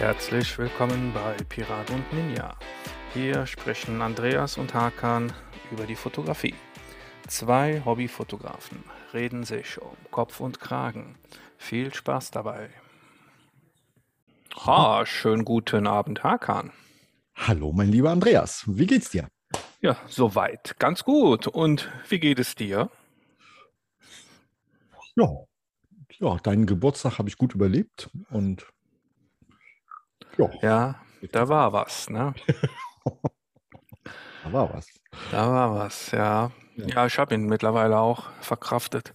Herzlich willkommen bei Pirat und Ninja. Hier sprechen Andreas und Hakan über die Fotografie. Zwei Hobbyfotografen reden sich um Kopf und Kragen. Viel Spaß dabei. Ha, schönen guten Abend, Hakan. Hallo, mein lieber Andreas. Wie geht's dir? Ja, soweit. Ganz gut. Und wie geht es dir? Ja, ja, deinen Geburtstag habe ich gut überlebt und ja. Ja, da war was, ne? da war was. Da war was, ja. Ja, ja ich habe ihn mittlerweile auch verkraftet.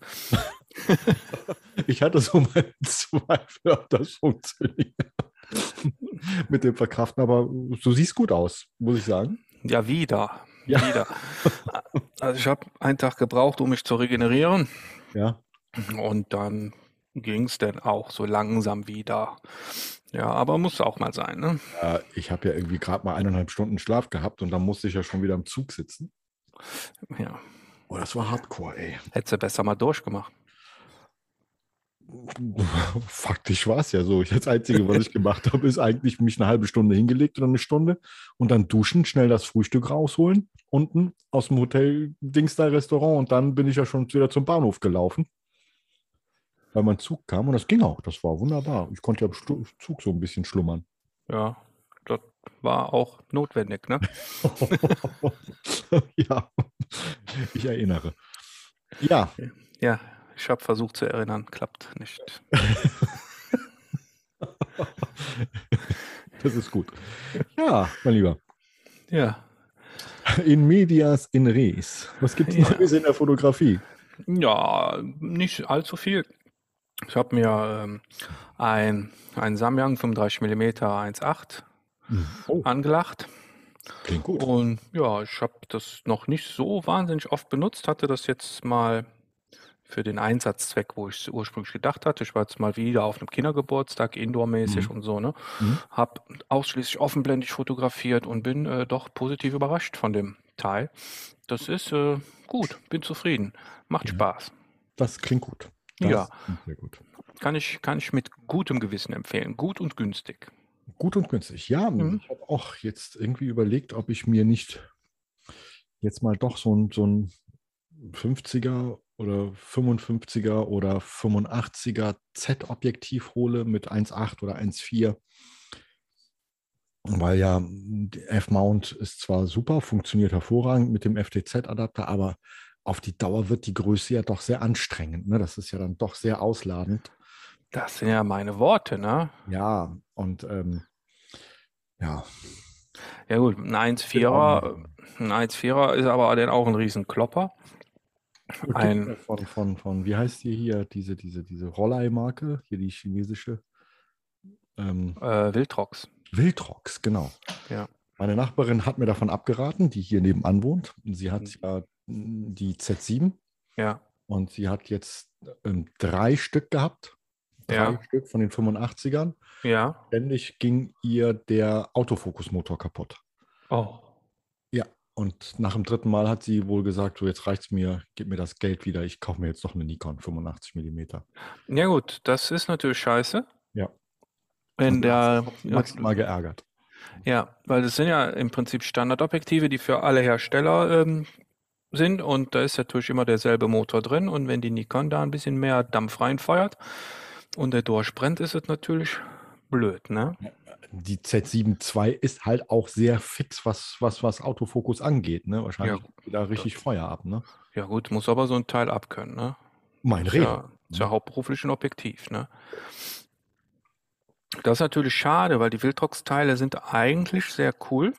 ich hatte so meine Zweifel, ob das funktioniert. Mit dem Verkraften, aber du siehst gut aus, muss ich sagen. Ja, wieder. Ja. Wieder. Also ich habe einen Tag gebraucht, um mich zu regenerieren. Ja. Und dann ging es dann auch so langsam wieder. Ja, aber muss auch mal sein, ne? Ja, ich habe ja irgendwie gerade mal eineinhalb Stunden Schlaf gehabt und dann musste ich ja schon wieder im Zug sitzen. Ja. Oh, das war Hardcore, ey. Hättest du besser mal durchgemacht. Faktisch war es ja so. Das Einzige, was ich gemacht habe, ist eigentlich mich eine halbe Stunde hingelegt oder eine Stunde und dann duschen, schnell das Frühstück rausholen, unten aus dem Hotel Dings da Restaurant und dann bin ich ja schon wieder zum Bahnhof gelaufen weil mein Zug kam und das ging auch. Das war wunderbar. Ich konnte ja im Zug so ein bisschen schlummern. Ja, das war auch notwendig, ne? ja, ich erinnere. Ja. Ja, ich habe versucht zu erinnern, klappt nicht. das ist gut. Ja, mein Lieber. Ja. In medias in res. Was gibt es ja. Neues in der Fotografie? Ja, nicht allzu viel. Ich habe mir ähm, ein, ein Samyang 35 mm 1.8 oh. angelacht. Klingt gut. Und ja, ich habe das noch nicht so wahnsinnig oft benutzt, hatte das jetzt mal für den Einsatzzweck, wo ich es ursprünglich gedacht hatte. Ich war jetzt mal wieder auf einem Kindergeburtstag, indoormäßig mhm. und so, ne? Mhm. Habe ausschließlich offenblendig fotografiert und bin äh, doch positiv überrascht von dem Teil. Das ist äh, gut, bin zufrieden, macht ja. Spaß. Das klingt gut. Das ja. Sehr gut. Kann ich, kann ich mit gutem Gewissen empfehlen. Gut und günstig. Gut und günstig. Ja, mhm. ich habe auch jetzt irgendwie überlegt, ob ich mir nicht jetzt mal doch so ein, so ein 50er oder 55er oder 85er Z-Objektiv hole mit 1,8 oder 1,4. Weil ja, F-Mount ist zwar super, funktioniert hervorragend mit dem FTZ-Adapter, aber auf die Dauer wird die Größe ja doch sehr anstrengend. Ne? Das ist ja dann doch sehr ausladend. Das sind ja meine Worte, ne? Ja, und ähm, ja. Ja gut, ein 1,4er, ein 1,4er ist aber dann auch ein Riesenklopper. Ein von, von, von, wie heißt die hier, diese, diese, diese Rollei-Marke, hier die chinesische? Ähm, äh, Wildrox. Wildrox, genau. Ja. Meine Nachbarin hat mir davon abgeraten, die hier nebenan wohnt. Sie hat mhm. ja die Z7. Ja. Und sie hat jetzt ähm, drei Stück gehabt. Drei ja. Stück von den 85ern. Ja. Ständig ging ihr der Autofokusmotor kaputt. Oh. Ja. Und nach dem dritten Mal hat sie wohl gesagt, so jetzt reicht es mir, gib mir das Geld wieder, ich kaufe mir jetzt noch eine Nikon 85 mm. Ja gut, das ist natürlich scheiße. Ja. Wenn der maximal geärgert. Ja, weil das sind ja im Prinzip Standardobjektive, die für alle Hersteller ähm, sind und da ist natürlich immer derselbe Motor drin und wenn die Nikon da ein bisschen mehr Dampf reinfeuert und der durchbrennt, ist es natürlich blöd, ne? Die Z7 II ist halt auch sehr fix, was, was, was Autofokus angeht, ne? Wahrscheinlich ja, da richtig Feuer ab, ne? Ja gut, muss aber so ein Teil abkönnen, ne? Mein Reden. Ja, ist ja hauptberuflich ein Objektiv, ne? Das ist natürlich schade, weil die Wildrox-Teile sind eigentlich sehr cool.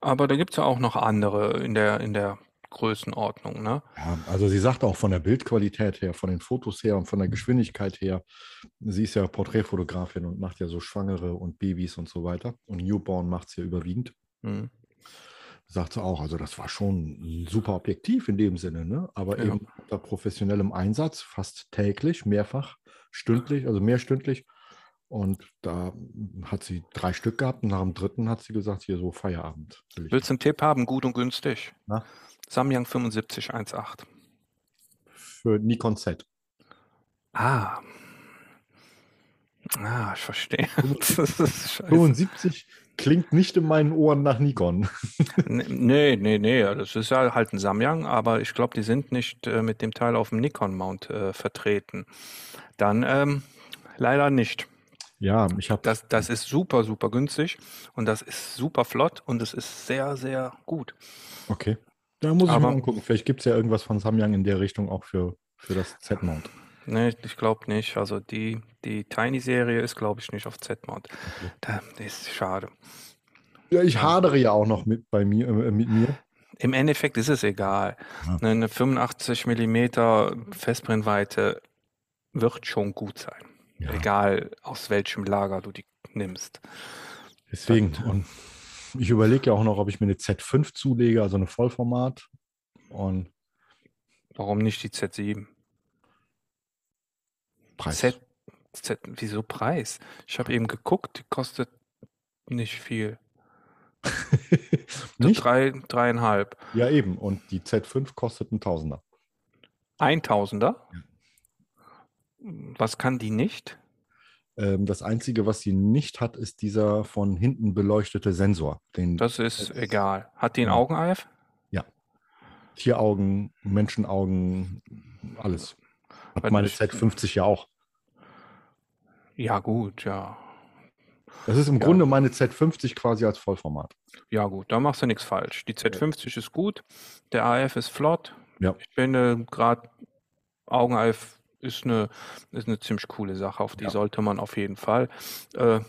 Aber da gibt es ja auch noch andere in der, in der Größenordnung. Ne? Ja, also sie sagt auch von der Bildqualität her, von den Fotos her und von der Geschwindigkeit her. Sie ist ja Porträtfotografin und macht ja so Schwangere und Babys und so weiter. Und Newborn macht es ja überwiegend. Mhm. Sagt sie auch, also das war schon ein super Objektiv in dem Sinne, ne? aber ja. eben unter professionellem Einsatz, fast täglich, mehrfach, stündlich, also mehrstündlich. Und da hat sie drei Stück gehabt und nach dem dritten hat sie gesagt, hier so Feierabend. Will Willst du einen Tipp haben, gut und günstig? Na? Samyang 7518. Für Nikon Z. Ah. Ah, ich verstehe. 75 klingt nicht in meinen Ohren nach Nikon. nee, nee, nee. Das ist ja halt ein Samyang, aber ich glaube, die sind nicht äh, mit dem Teil auf dem Nikon-Mount äh, vertreten. Dann ähm, leider nicht. Ja, ich habe. Das, das ist super, super günstig und das ist super flott und es ist sehr, sehr gut. Okay. Da muss ich aber, mal angucken. Vielleicht gibt es ja irgendwas von Samyang in der Richtung auch für, für das Z-Mount. Nee, ich glaube nicht. Also die, die Tiny-Serie ist, glaube ich, nicht auf Z-Mount. Okay. Das ist schade. Ja, ich hadere ja auch noch mit bei mir, äh, mit mir. Im Endeffekt ist es egal. Ja. Eine 85 mm Festbrennweite wird schon gut sein. Ja. Egal aus welchem Lager du die nimmst. Deswegen. Dann, und ich überlege ja auch noch, ob ich mir eine Z5 zulege, also eine Vollformat. Und Warum nicht die Z7? Preis. Z, Z, wieso Preis? Ich habe eben geguckt, die kostet nicht viel. nicht? Drei, dreieinhalb. Ja, eben. Und die Z5 kostet ein Tausender. Ein Tausender? Ja. Was kann die nicht? Ähm, das Einzige, was sie nicht hat, ist dieser von hinten beleuchtete Sensor. Den, das ist äh, egal. Hat die ein ja. Augeneif? Ja. Tieraugen, Menschenaugen, alles. Hat meine Z50 ja auch. Ja, gut, ja. Das ist im ja. Grunde meine Z50 quasi als Vollformat. Ja, gut, da machst du nichts falsch. Die Z50 ja. ist gut, der AF ist flott. Ja. Ich finde gerade Augeneif ist eine, ist eine ziemlich coole Sache. Auf die ja. sollte man auf jeden Fall äh,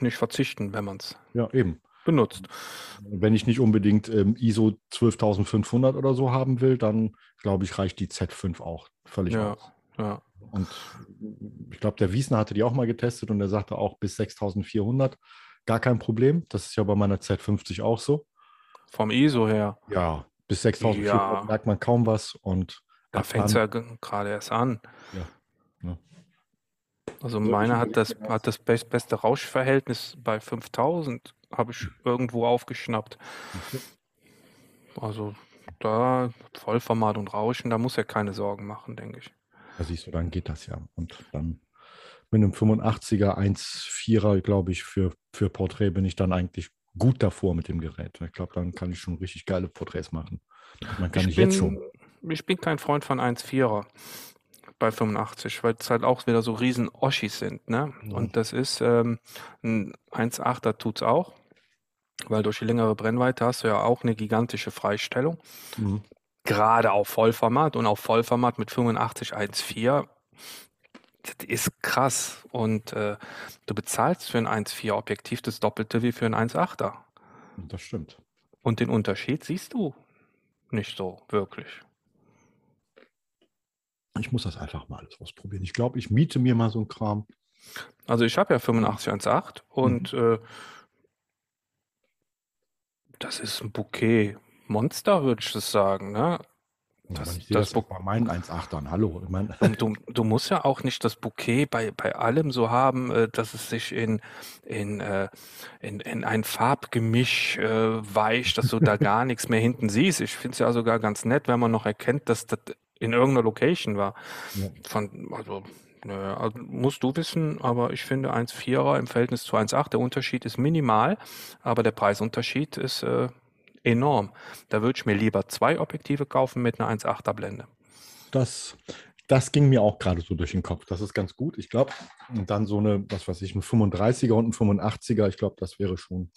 nicht verzichten, wenn man es ja, eben. benutzt. Wenn ich nicht unbedingt ähm, ISO 12500 oder so haben will, dann glaube ich, reicht die Z5 auch völlig ja, aus. Ja. Und ich glaube, der Wiesner hatte die auch mal getestet und er sagte auch bis 6400 gar kein Problem. Das ist ja bei meiner Z50 auch so. Vom ISO her. Ja, bis 6400 ja. merkt man kaum was und da fängt es ja gerade erst an. Ja. ja. Also meine hat das, hat das beste Rauschverhältnis bei 5000, habe ich irgendwo aufgeschnappt. Also da Vollformat und Rauschen, da muss er keine Sorgen machen, denke ich. Da siehst du, dann geht das ja. Und dann mit einem 85er 1,4er, glaube ich, für, für Porträt bin ich dann eigentlich gut davor mit dem Gerät. Ich glaube, dann kann ich schon richtig geile Porträts machen. Man kann ich, ich bin, jetzt schon ich bin kein Freund von 1,4er bei 85, weil es halt auch wieder so riesen Oschis sind. Ne? Ja. Und das ist ähm, ein 1,8er tut es auch, weil durch die längere Brennweite hast du ja auch eine gigantische Freistellung. Mhm. Gerade auf Vollformat und auf Vollformat mit 85 1,4 das ist krass. Und äh, du bezahlst für ein 1,4 Objektiv das Doppelte wie für ein 1,8er. Das stimmt. Und den Unterschied siehst du nicht so wirklich. Ich muss das einfach mal alles ausprobieren. Ich glaube, ich miete mir mal so einen Kram. Also ich habe ja 8518 und mhm. äh, das ist ein Bouquet Monster, würde ich das sagen. Ne? Das, ich das, das bei meinen 1,8ern, hallo. Mein. du, du, musst ja auch nicht das Bouquet bei, bei allem so haben, äh, dass es sich in, in, äh, in, in ein Farbgemisch äh, weicht, dass du da gar nichts mehr hinten siehst. Ich finde es ja sogar ganz nett, wenn man noch erkennt, dass das in irgendeiner Location war. Ja. Von, also, naja, also musst du wissen, aber ich finde 1,4er im Verhältnis zu 1,8, der Unterschied ist minimal, aber der Preisunterschied ist äh, enorm. Da würde ich mir lieber zwei Objektive kaufen mit einer 1,8er Blende. Das, das ging mir auch gerade so durch den Kopf. Das ist ganz gut. Ich glaube, und dann so eine, was weiß ich, ein 35er und ein 85er, ich glaube, das wäre schon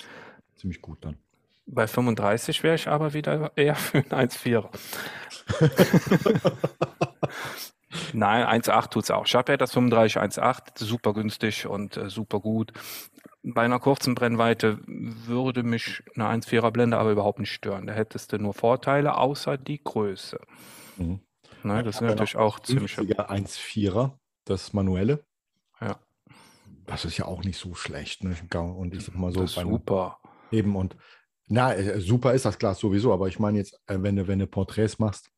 ziemlich gut dann. Bei 35 wäre ich aber wieder eher für ein 1,4er. Nein, 1,8 tut es auch. Ich habe ja das 35 1,8, super günstig und äh, super gut. Bei einer kurzen Brennweite würde mich eine 1,4er Blende aber überhaupt nicht stören. Da hättest du nur Vorteile, außer die Größe. Mhm. Ne, das ist natürlich auch ziemlich. 1,4er, das manuelle. Ja. Das ist ja auch nicht so schlecht. Ne? Und ich sag mal so. Super. Eben und na, äh, super ist das Glas sowieso, aber ich meine jetzt, äh, wenn du, wenn du Porträts machst,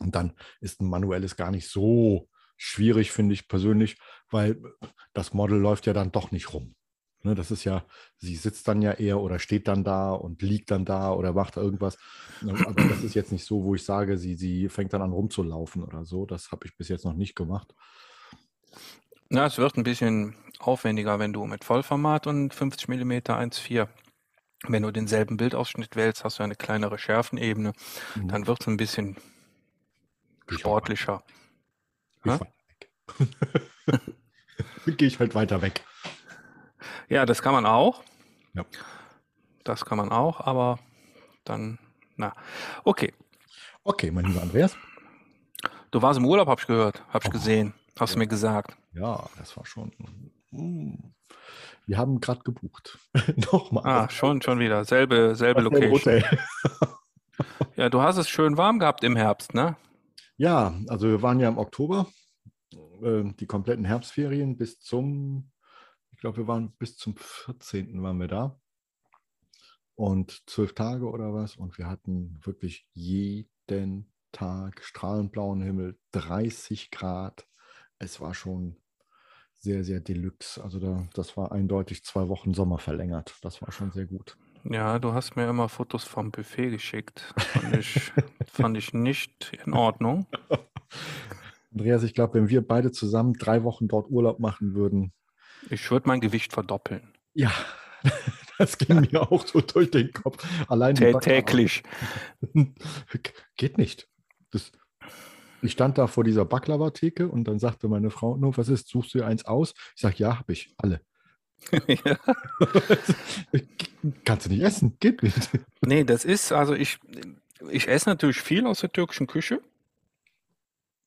dann ist ein manuelles gar nicht so schwierig, finde ich persönlich, weil das Model läuft ja dann doch nicht rum. Ne, das ist ja, sie sitzt dann ja eher oder steht dann da und liegt dann da oder macht irgendwas. Ne, aber das ist jetzt nicht so, wo ich sage, sie, sie fängt dann an rumzulaufen oder so. Das habe ich bis jetzt noch nicht gemacht. Ja, es wird ein bisschen aufwendiger, wenn du mit Vollformat und 50 mm 1.4 wenn du denselben Bildausschnitt wählst, hast du eine kleinere Schärfenebene. Mhm. Dann wird es ein bisschen sportlicher. Gehe ich halt weiter weg. Ja, das kann man auch. Ja. Das kann man auch, aber dann, na, okay. Okay, mein lieber Andreas. Du warst im Urlaub, habe ich gehört, habe ich oh, gesehen, hast du mir gesagt. Ja, das war schon. Mm. Wir haben gerade gebucht. Nochmal. Ah, schon, schon wieder. Selbe, selbe Location. ja, du hast es schön warm gehabt im Herbst, ne? Ja, also wir waren ja im Oktober, äh, die kompletten Herbstferien bis zum, ich glaube, wir waren bis zum 14. waren wir da. Und zwölf Tage oder was. Und wir hatten wirklich jeden Tag strahlend Himmel, 30 Grad. Es war schon sehr, sehr deluxe. Also da, das war eindeutig zwei Wochen Sommer verlängert. Das war schon sehr gut. Ja, du hast mir immer Fotos vom Buffet geschickt. Fand ich, fand ich nicht in Ordnung. Andreas, ich glaube, wenn wir beide zusammen drei Wochen dort Urlaub machen würden. Ich würde mein Gewicht verdoppeln. Ja, das ging mir auch so durch den Kopf. Allein täglich. Geht nicht. Das, ich stand da vor dieser Baklava-Theke und dann sagte meine Frau, no, was ist, suchst du dir eins aus? Ich sage, ja, habe ich, alle. ja. Kannst du nicht essen, geht nicht. Nee, das ist, also ich, ich esse natürlich viel aus der türkischen Küche.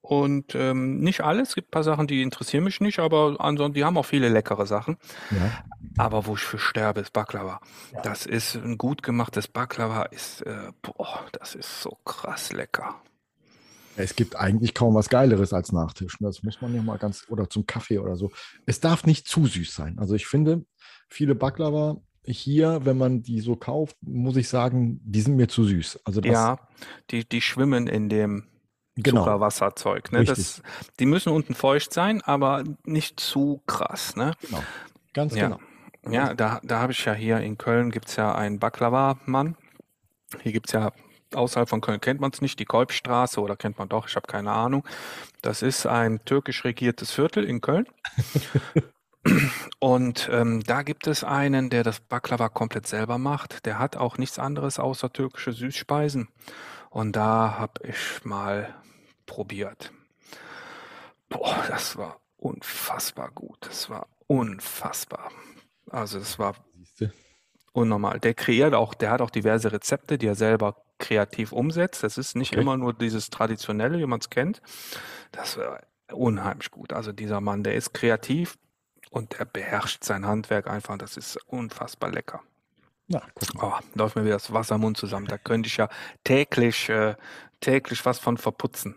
Und ähm, nicht alles, es gibt ein paar Sachen, die interessieren mich nicht, aber ansonsten, die haben auch viele leckere Sachen. Ja. Aber wo ich für sterbe, ist Baklava. Ja. Das ist ein gut gemachtes Baklava, ist, äh, boah, das ist so krass lecker. Es gibt eigentlich kaum was Geileres als Nachtisch. Das muss man ja mal ganz, oder zum Kaffee oder so. Es darf nicht zu süß sein. Also ich finde, viele Baklava hier, wenn man die so kauft, muss ich sagen, die sind mir zu süß. Also ja, die, die schwimmen in dem genau. Zuckerwasserzeug. Ne? Das, die müssen unten feucht sein, aber nicht zu krass. Ne? Genau, ganz ja. genau. Ja, da, da habe ich ja hier in Köln gibt es ja einen Baklava-Mann. Hier gibt es ja außerhalb von Köln kennt man es nicht, die Kolbstraße oder kennt man doch, ich habe keine Ahnung. Das ist ein türkisch regiertes Viertel in Köln. Und ähm, da gibt es einen, der das Baklava komplett selber macht. Der hat auch nichts anderes außer türkische Süßspeisen. Und da habe ich mal probiert. Boah, das war unfassbar gut. Das war unfassbar. Also das war unnormal. Der kreiert auch, der hat auch diverse Rezepte, die er selber kreativ umsetzt. Das ist nicht okay. immer nur dieses Traditionelle, wie man es kennt. Das war unheimlich gut. Also dieser Mann, der ist kreativ und er beherrscht sein Handwerk einfach. Das ist unfassbar lecker. Na, oh, läuft mir wieder das Wasser im Mund zusammen. Da könnte ich ja täglich, äh, täglich was von verputzen.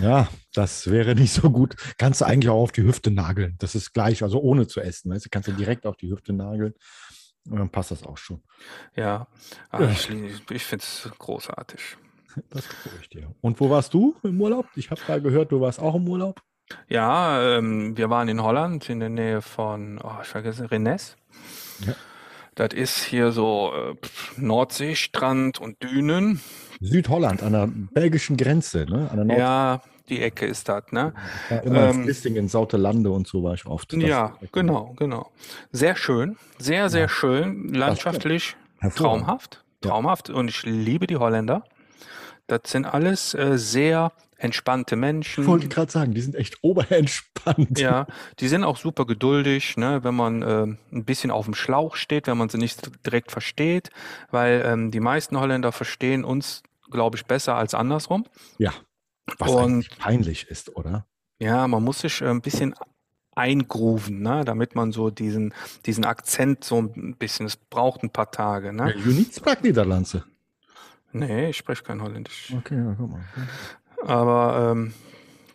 Ja, das wäre nicht so gut. Kannst du eigentlich auch auf die Hüfte nageln. Das ist gleich, also ohne zu essen. Weißt du, kannst du direkt auf die Hüfte nageln. Und dann passt das auch schon. Ja, Ach, ja. ich, ich finde es großartig. Das glaube ich dir. Und wo warst du im Urlaub? Ich habe da gehört, du warst auch im Urlaub. Ja, ähm, wir waren in Holland in der Nähe von, oh, ich vergesse, Rennes. Ja. Das ist hier so äh, Nordseestrand und Dünen. Südholland, an der belgischen Grenze, ne? An der ja, die Ecke ist das, ne? Ja, immer ähm, in Sautelande und so war ich oft. ja, genau, genau. Sehr schön, sehr, sehr ja. schön, landschaftlich, traumhaft, traumhaft. Und ich liebe die Holländer. Das sind alles äh, sehr entspannte Menschen. Ich wollte gerade sagen, die sind echt oberentspannt. Ja, die sind auch super geduldig, ne, wenn man äh, ein bisschen auf dem Schlauch steht, wenn man sie nicht direkt versteht, weil ähm, die meisten Holländer verstehen uns, glaube ich, besser als andersrum. Ja. Was und, peinlich ist, oder? Ja, man muss sich äh, ein bisschen eingrooven, ne, damit man so diesen, diesen Akzent so ein bisschen, es braucht ein paar Tage. Ne? Ja, you need speak Niederlandse. Nee, ich spreche kein Holländisch. Okay, ja, guck mal. Aber, ähm,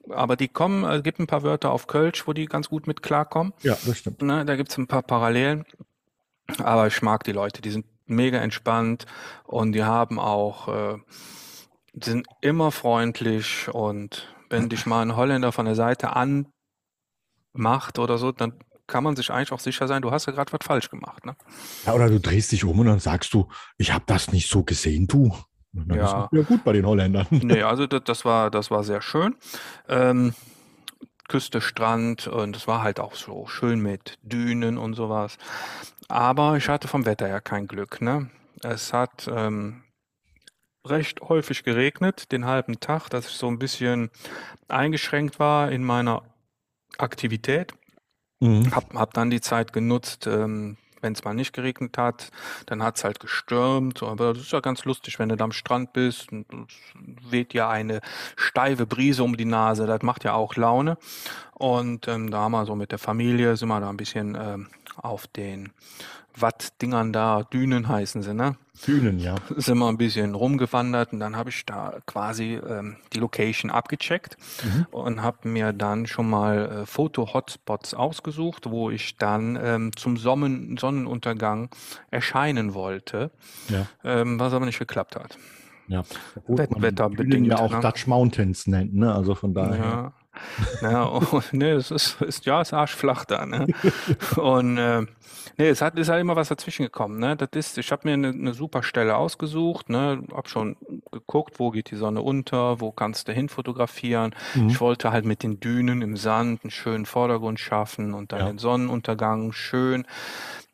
aber die kommen, es gibt ein paar Wörter auf Kölsch, wo die ganz gut mit klarkommen. Ja, das stimmt. Ne, da gibt es ein paar Parallelen. Aber ich mag die Leute, die sind mega entspannt und die haben auch, äh, sind immer freundlich und wenn dich mal ein Holländer von der Seite anmacht oder so, dann kann man sich eigentlich auch sicher sein, du hast ja gerade was falsch gemacht. Ne? Ja, oder du drehst dich um und dann sagst du, ich habe das nicht so gesehen, du. dann ja. ja gut bei den Holländern. Nee, also das, das, war, das war sehr schön. Ähm, Ostküste Strand und es war halt auch so schön mit Dünen und sowas. Aber ich hatte vom Wetter ja kein Glück. Ne? Es hat ähm, recht häufig geregnet, den halben Tag, dass ich so ein bisschen eingeschränkt war in meiner Aktivität. Mhm. Hab, hab dann die Zeit genutzt, ähm, wenn es mal nicht geregnet hat, dann hat es halt gestürmt. Aber das ist ja ganz lustig, wenn du da am Strand bist und es weht ja eine steife Brise um die Nase. Das macht ja auch Laune. Und ähm, da haben wir so mit der Familie, sind wir da ein bisschen ähm, auf den Watt-Dingern da, Dünen heißen sie, ne? Dünen, ja. Sind wir ein bisschen rumgewandert und dann habe ich da quasi ähm, die Location abgecheckt mhm. und habe mir dann schon mal äh, Foto-Hotspots ausgesucht, wo ich dann ähm, zum Sonnen Sonnenuntergang erscheinen wollte, ja. ähm, was aber nicht geklappt hat. Ja, Wett Wetterbedingt. ja auch ne? Dutch Mountains nennt, ne? Also von daher. Ja. Ja, und, ne, es ist, ist, ja, es ist arschflach da, ne? Und äh, ne, es hat, ist halt immer was dazwischen gekommen, ne? Das ist, ich habe mir eine, eine super Stelle ausgesucht, ne? Hab schon geguckt, wo geht die Sonne unter, wo kannst du hin fotografieren. Mhm. Ich wollte halt mit den Dünen im Sand einen schönen Vordergrund schaffen und dann ja. den Sonnenuntergang schön.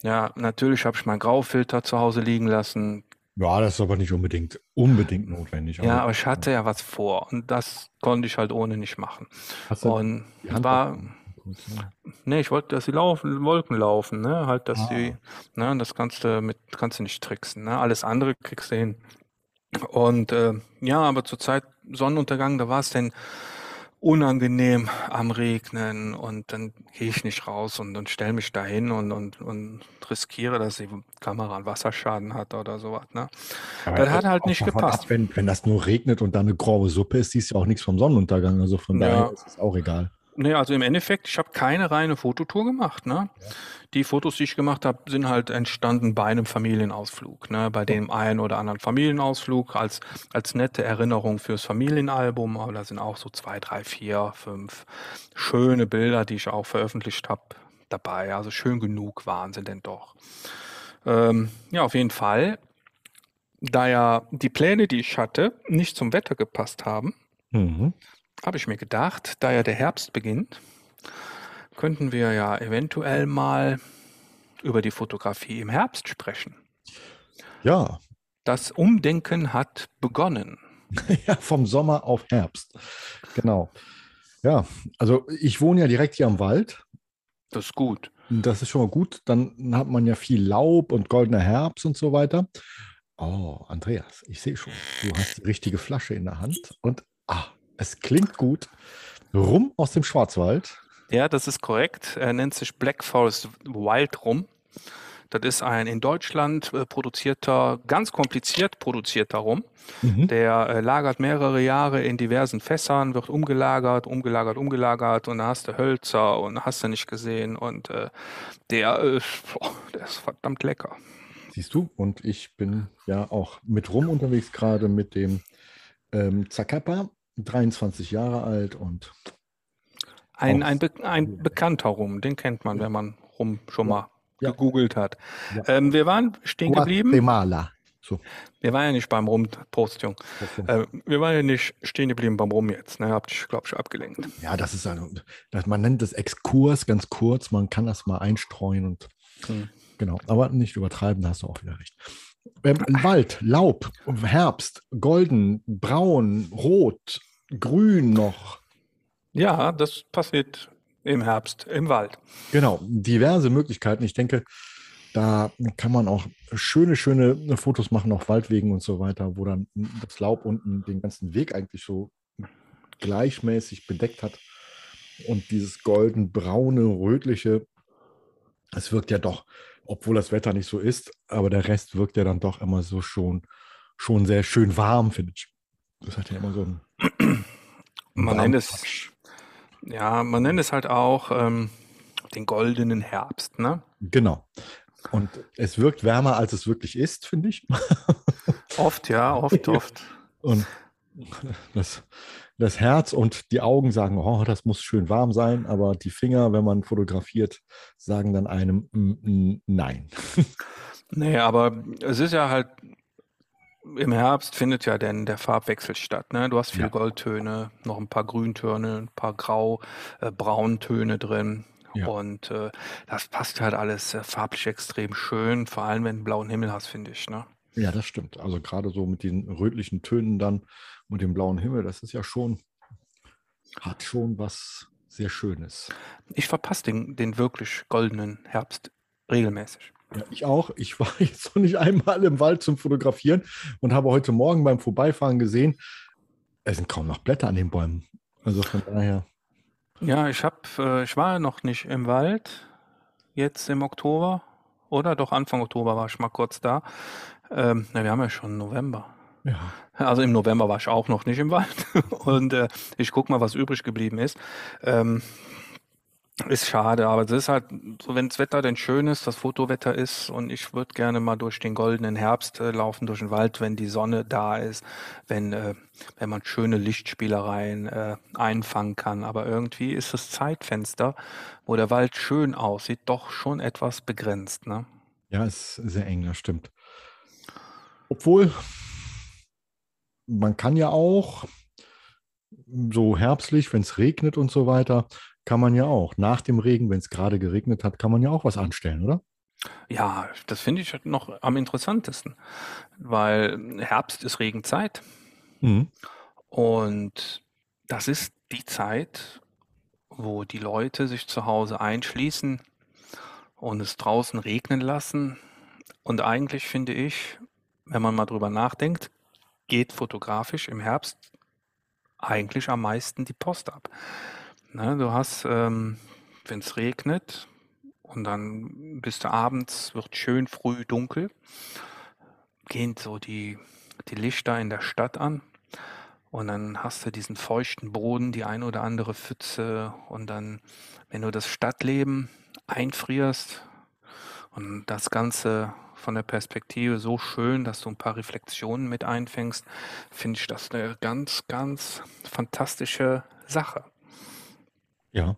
Ja, natürlich habe ich meinen Graufilter zu Hause liegen lassen. Ja, das ist aber nicht unbedingt, unbedingt notwendig. Ja, aber ich hatte ja was vor und das konnte ich halt ohne nicht machen. Hast du und die war, nee, ich wollte, dass sie laufen, Wolken laufen, ne, halt, dass ah. sie, ne, das kannst du mit, kannst du nicht tricksen, ne, alles andere kriegst du hin. Und äh, ja, aber zur Zeit Sonnenuntergang, da war es denn unangenehm am Regnen und dann gehe ich nicht raus und, und stelle mich dahin und, und, und riskiere, dass die Kamera einen Wasserschaden hat oder sowas. Ne? das hat halt nicht gepasst. Ab, wenn, wenn das nur regnet und da eine graue Suppe ist, siehst du auch nichts vom Sonnenuntergang. Also von ja. daher ist es auch egal. Nee, also im Endeffekt, ich habe keine reine Fototour gemacht. Ne? Ja. Die Fotos, die ich gemacht habe, sind halt entstanden bei einem Familienausflug. Ne? Bei dem einen oder anderen Familienausflug als, als nette Erinnerung fürs Familienalbum. Aber da sind auch so zwei, drei, vier, fünf schöne Bilder, die ich auch veröffentlicht habe, dabei. Also schön genug waren sie denn doch. Ähm, ja, auf jeden Fall. Da ja die Pläne, die ich hatte, nicht zum Wetter gepasst haben, mhm habe ich mir gedacht, da ja der Herbst beginnt, könnten wir ja eventuell mal über die Fotografie im Herbst sprechen. Ja. Das Umdenken hat begonnen. ja, vom Sommer auf Herbst. Genau. Ja, also ich wohne ja direkt hier am Wald. Das ist gut. Das ist schon mal gut. Dann hat man ja viel Laub und goldener Herbst und so weiter. Oh, Andreas, ich sehe schon, du hast die richtige Flasche in der Hand und ah, es klingt gut. Rum aus dem Schwarzwald. Ja, das ist korrekt. Er nennt sich Black Forest Wild Rum. Das ist ein in Deutschland äh, produzierter, ganz kompliziert produzierter Rum. Mhm. Der äh, lagert mehrere Jahre in diversen Fässern, wird umgelagert, umgelagert, umgelagert und da hast du Hölzer und hast du nicht gesehen und äh, der, äh, boah, der ist verdammt lecker. Siehst du, und ich bin ja auch mit Rum unterwegs, gerade mit dem ähm, Zacapa 23 Jahre alt und. Ein, ein, Be ein bekannter Rum, den kennt man, wenn man Rum schon mal ja. gegoogelt hat. Ja. Ähm, wir waren stehen geblieben. Guatemala. So. Wir waren ja nicht beim Rum, Prost, Jung. Äh, wir waren ja nicht stehen geblieben beim Rum jetzt. Ne? Habt ich, glaube ich, abgelenkt. Ja, das ist also, das, man nennt das Exkurs ganz kurz. Man kann das mal einstreuen und hm. genau, aber nicht übertreiben, da hast du auch wieder recht. Ähm, Wald, Laub, Herbst, golden, braun, rot, grün noch. Ja, das passiert im Herbst im Wald. Genau, diverse Möglichkeiten. Ich denke, da kann man auch schöne, schöne Fotos machen auf Waldwegen und so weiter, wo dann das Laub unten den ganzen Weg eigentlich so gleichmäßig bedeckt hat. Und dieses golden-braune, rötliche, es wirkt ja doch, obwohl das Wetter nicht so ist, aber der Rest wirkt ja dann doch immer so schon, schon sehr schön warm, finde ich. Das hat ja immer so ein. Man nennt es, ja, man nennt es halt auch ähm, den goldenen Herbst, ne? Genau. Und es wirkt wärmer, als es wirklich ist, finde ich. Oft, ja, oft, oft. Und das, das Herz und die Augen sagen, oh, das muss schön warm sein, aber die Finger, wenn man fotografiert, sagen dann einem mm, mm, nein. Nee, aber es ist ja halt im Herbst findet ja denn der Farbwechsel statt. Ne? Du hast viele ja. Goldtöne, noch ein paar Grüntöne, ein paar Grau, äh, Brauntöne drin. Ja. Und äh, das passt halt alles äh, farblich extrem schön, vor allem wenn du einen blauen Himmel hast, finde ich. Ne? Ja, das stimmt. Also gerade so mit den rötlichen Tönen dann und dem blauen Himmel, das ist ja schon, hat schon was sehr Schönes. Ich verpasse den, den wirklich goldenen Herbst regelmäßig. Ja, ich auch. Ich war jetzt noch nicht einmal im Wald zum Fotografieren und habe heute Morgen beim Vorbeifahren gesehen, es sind kaum noch Blätter an den Bäumen. Also von daher. Ja, ich habe, äh, ich war noch nicht im Wald jetzt im Oktober oder doch Anfang Oktober war ich mal kurz da. Ähm, na, wir haben ja schon November. Ja. Also im November war ich auch noch nicht im Wald und äh, ich gucke mal, was übrig geblieben ist. Ähm, ist schade, aber es ist halt so, wenn das Wetter denn schön ist, das Fotowetter ist und ich würde gerne mal durch den goldenen Herbst äh, laufen, durch den Wald, wenn die Sonne da ist, wenn, äh, wenn man schöne Lichtspielereien äh, einfangen kann. Aber irgendwie ist das Zeitfenster, wo der Wald schön aussieht, doch schon etwas begrenzt. Ne? Ja, ist sehr eng, das stimmt. Obwohl, man kann ja auch so herbstlich, wenn es regnet und so weiter, kann man ja auch. Nach dem Regen, wenn es gerade geregnet hat, kann man ja auch was anstellen, oder? Ja, das finde ich noch am interessantesten, weil Herbst ist Regenzeit. Mhm. Und das ist die Zeit, wo die Leute sich zu Hause einschließen und es draußen regnen lassen. Und eigentlich finde ich, wenn man mal drüber nachdenkt, geht fotografisch im Herbst eigentlich am meisten die Post ab. Ne, du hast, ähm, wenn es regnet und dann bist du abends, wird schön früh dunkel, gehen so die, die Lichter in der Stadt an und dann hast du diesen feuchten Boden, die ein oder andere Pfütze und dann, wenn du das Stadtleben einfrierst und das Ganze von der Perspektive so schön, dass du ein paar Reflexionen mit einfängst, finde ich das eine ganz, ganz fantastische Sache. Ja,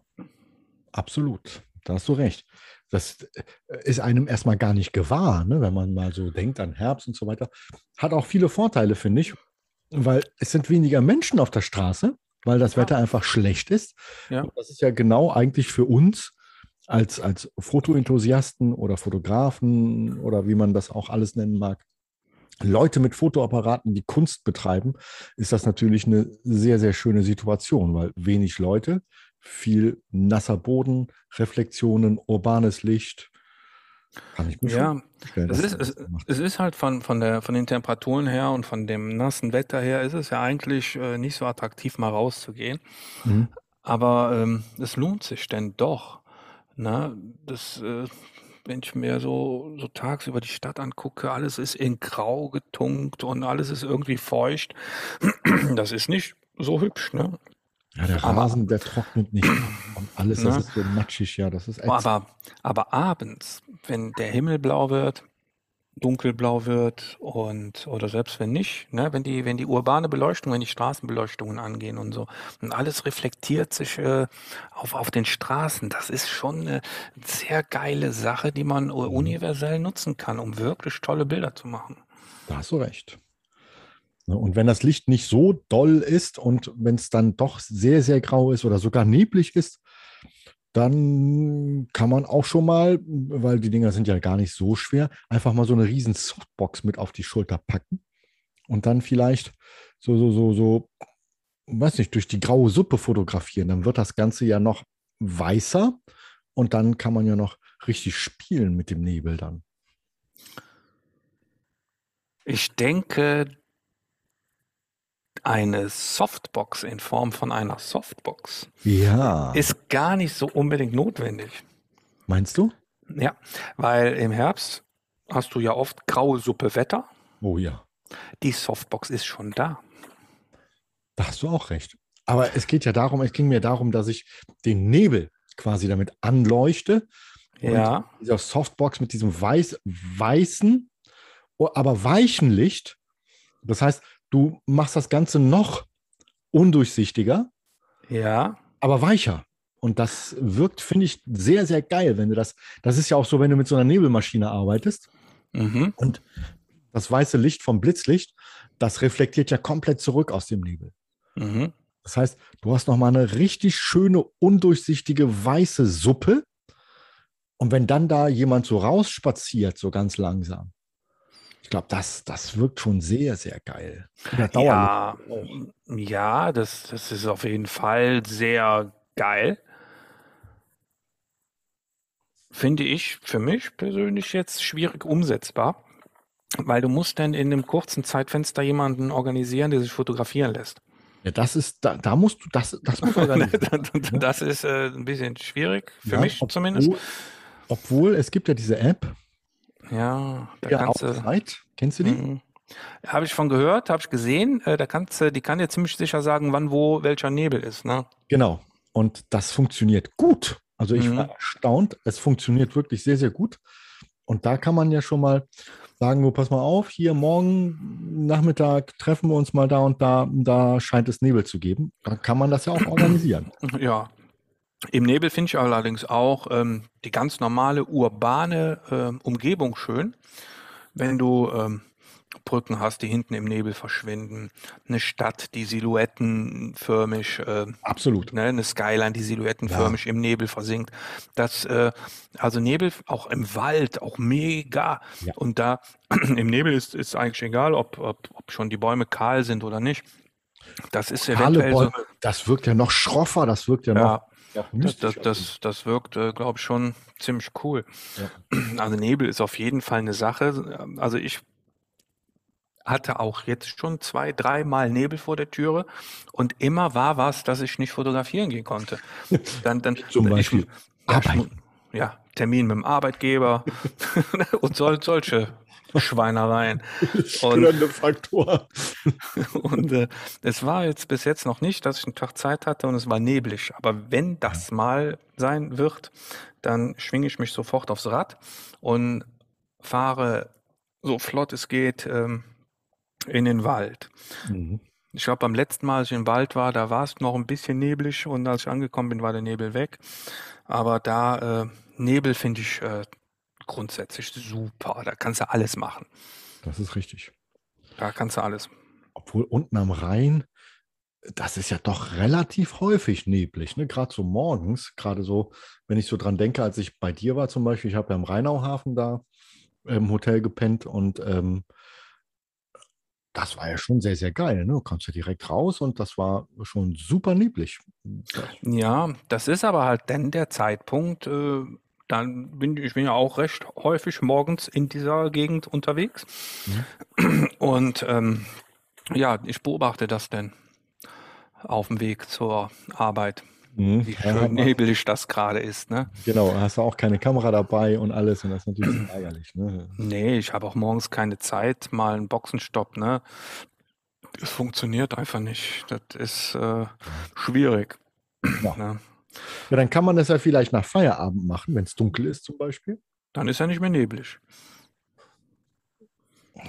absolut. Da hast du recht. Das äh, ist einem erstmal gar nicht gewahr, ne? wenn man mal so denkt an Herbst und so weiter. Hat auch viele Vorteile, finde ich, weil es sind weniger Menschen auf der Straße, weil das ja. Wetter einfach schlecht ist. Ja. Das ist ja genau eigentlich für uns als, als Fotoenthusiasten oder Fotografen oder wie man das auch alles nennen mag, Leute mit Fotoapparaten, die Kunst betreiben, ist das natürlich eine sehr, sehr schöne Situation, weil wenig Leute, viel nasser Boden, Reflexionen, urbanes Licht. Kann ich mir ja, vorstellen. Es ist, es, es, ist halt von, von, der, von den Temperaturen her und von dem nassen Wetter her, ist es ja eigentlich äh, nicht so attraktiv, mal rauszugehen. Mhm. Aber ähm, es lohnt sich denn doch. Na, ne? das, äh, wenn ich mir so, so tagsüber die Stadt angucke, alles ist in Grau getunkt und alles ist irgendwie feucht. Das ist nicht so hübsch, ne? Ja, der aber, Rasen, der trocknet nicht und alles, das ne? ist so matschig, ja, das ist aber, aber abends, wenn der Himmel blau wird, dunkelblau wird und oder selbst wenn nicht, ne, wenn die, wenn die urbane Beleuchtung, wenn die Straßenbeleuchtungen angehen und so und alles reflektiert sich äh, auf, auf den Straßen, das ist schon eine sehr geile Sache, die man mhm. universell nutzen kann, um wirklich tolle Bilder zu machen. Da hast du recht. Ne, und wenn das Licht nicht so doll ist und wenn es dann doch sehr, sehr grau ist oder sogar neblig ist, dann kann man auch schon mal, weil die Dinger sind ja gar nicht so schwer, einfach mal so eine riesen Softbox mit auf die Schulter packen und dann vielleicht so, so, so, so, weiß nicht, durch die graue Suppe fotografieren. Dann wird das Ganze ja noch weißer und dann kann man ja noch richtig spielen mit dem Nebel dann. Ich denke, eine Softbox in Form von einer Softbox ja. ist gar nicht so unbedingt notwendig. Meinst du? Ja, weil im Herbst hast du ja oft graue Suppe Wetter. Oh ja. Die Softbox ist schon da. Da hast du auch recht. Aber es geht ja darum, es ging mir darum, dass ich den Nebel quasi damit anleuchte. Ja. Und dieser Softbox mit diesem weiß, weißen, aber weichen Licht. Das heißt, Du machst das Ganze noch undurchsichtiger. Ja. Aber weicher. Und das wirkt, finde ich, sehr, sehr geil, wenn du das. Das ist ja auch so, wenn du mit so einer Nebelmaschine arbeitest. Mhm. Und das weiße Licht vom Blitzlicht, das reflektiert ja komplett zurück aus dem Nebel. Mhm. Das heißt, du hast nochmal eine richtig schöne, undurchsichtige weiße Suppe. Und wenn dann da jemand so rausspaziert, so ganz langsam, ich glaube, das, das wirkt schon sehr, sehr geil. Ja, ja das, das ist auf jeden Fall sehr geil. Finde ich für mich persönlich jetzt schwierig umsetzbar, weil du musst dann in einem kurzen Zeitfenster jemanden organisieren, der sich fotografieren lässt. Ja, das ist, da, da musst du, das, das muss organisieren. das ist äh, ein bisschen schwierig, für ja, mich obwohl, zumindest. Obwohl, es gibt ja diese App. Ja, da ja, kannst du. Kennst du die? Mhm. Habe ich von gehört, habe ich gesehen. Äh, da kannst du, die kann dir ziemlich sicher sagen, wann wo welcher Nebel ist. Ne? Genau. Und das funktioniert gut. Also ich mhm. war erstaunt. Es funktioniert wirklich sehr, sehr gut. Und da kann man ja schon mal sagen, nur pass mal auf, hier morgen Nachmittag treffen wir uns mal da und da, da scheint es Nebel zu geben. Dann kann man das ja auch organisieren. Ja. Im Nebel finde ich allerdings auch ähm, die ganz normale urbane äh, Umgebung schön. Wenn du ähm, Brücken hast, die hinten im Nebel verschwinden, eine Stadt, die silhouettenförmig, äh, absolut, ne, eine Skyline, die silhouettenförmig ja. im Nebel versinkt. Das, äh, also Nebel auch im Wald, auch mega. Ja. Und da im Nebel ist, ist eigentlich egal, ob, ob, ob schon die Bäume kahl sind oder nicht. Das ist eventuell Bäume, so, das wirkt ja noch schroffer, das wirkt ja, ja noch. Ja, das, das, das, das wirkt, äh, glaube ich, schon ziemlich cool. Ja. Also Nebel ist auf jeden Fall eine Sache. Also ich hatte auch jetzt schon zwei, dreimal Nebel vor der Türe und immer war was, dass ich nicht fotografieren gehen konnte. Dann, dann, Zum Beispiel ich, ja, ja, Termin mit dem Arbeitgeber und sol, solche Schweinereien. Und, Faktor. und äh, es war jetzt bis jetzt noch nicht, dass ich einen Tag Zeit hatte und es war neblig. Aber wenn das mal sein wird, dann schwinge ich mich sofort aufs Rad und fahre so flott es geht ähm, in den Wald. Mhm. Ich glaube, beim letzten Mal, als ich im Wald war, da war es noch ein bisschen neblig und als ich angekommen bin, war der Nebel weg. Aber da, äh, Nebel finde ich äh, grundsätzlich super. Da kannst du alles machen. Das ist richtig. Da kannst du alles. Obwohl unten am Rhein, das ist ja doch relativ häufig neblig, ne? Gerade so morgens, gerade so, wenn ich so dran denke, als ich bei dir war zum Beispiel, ich habe ja im Rheinauhafen da im Hotel gepennt und ähm, das war ja schon sehr, sehr geil. Ne? Du kamst ja direkt raus und das war schon super neblig. Ja, das ist aber halt dann der Zeitpunkt, äh, dann bin ich bin ja auch recht häufig morgens in dieser Gegend unterwegs. Mhm. Und ähm, ja, ich beobachte das denn auf dem Weg zur Arbeit. Mhm. Wie schön ja, nebelig das gerade ist, ne? Genau, hast du auch keine Kamera dabei und alles und das ist natürlich ärgerlich, ne? Nee, ich habe auch morgens keine Zeit, mal einen Boxenstopp, ne? Das funktioniert einfach nicht. Das ist äh, schwierig. Ja. Ne? Ja, dann kann man das ja vielleicht nach Feierabend machen, wenn es dunkel ist zum Beispiel. Dann ist ja nicht mehr neblig.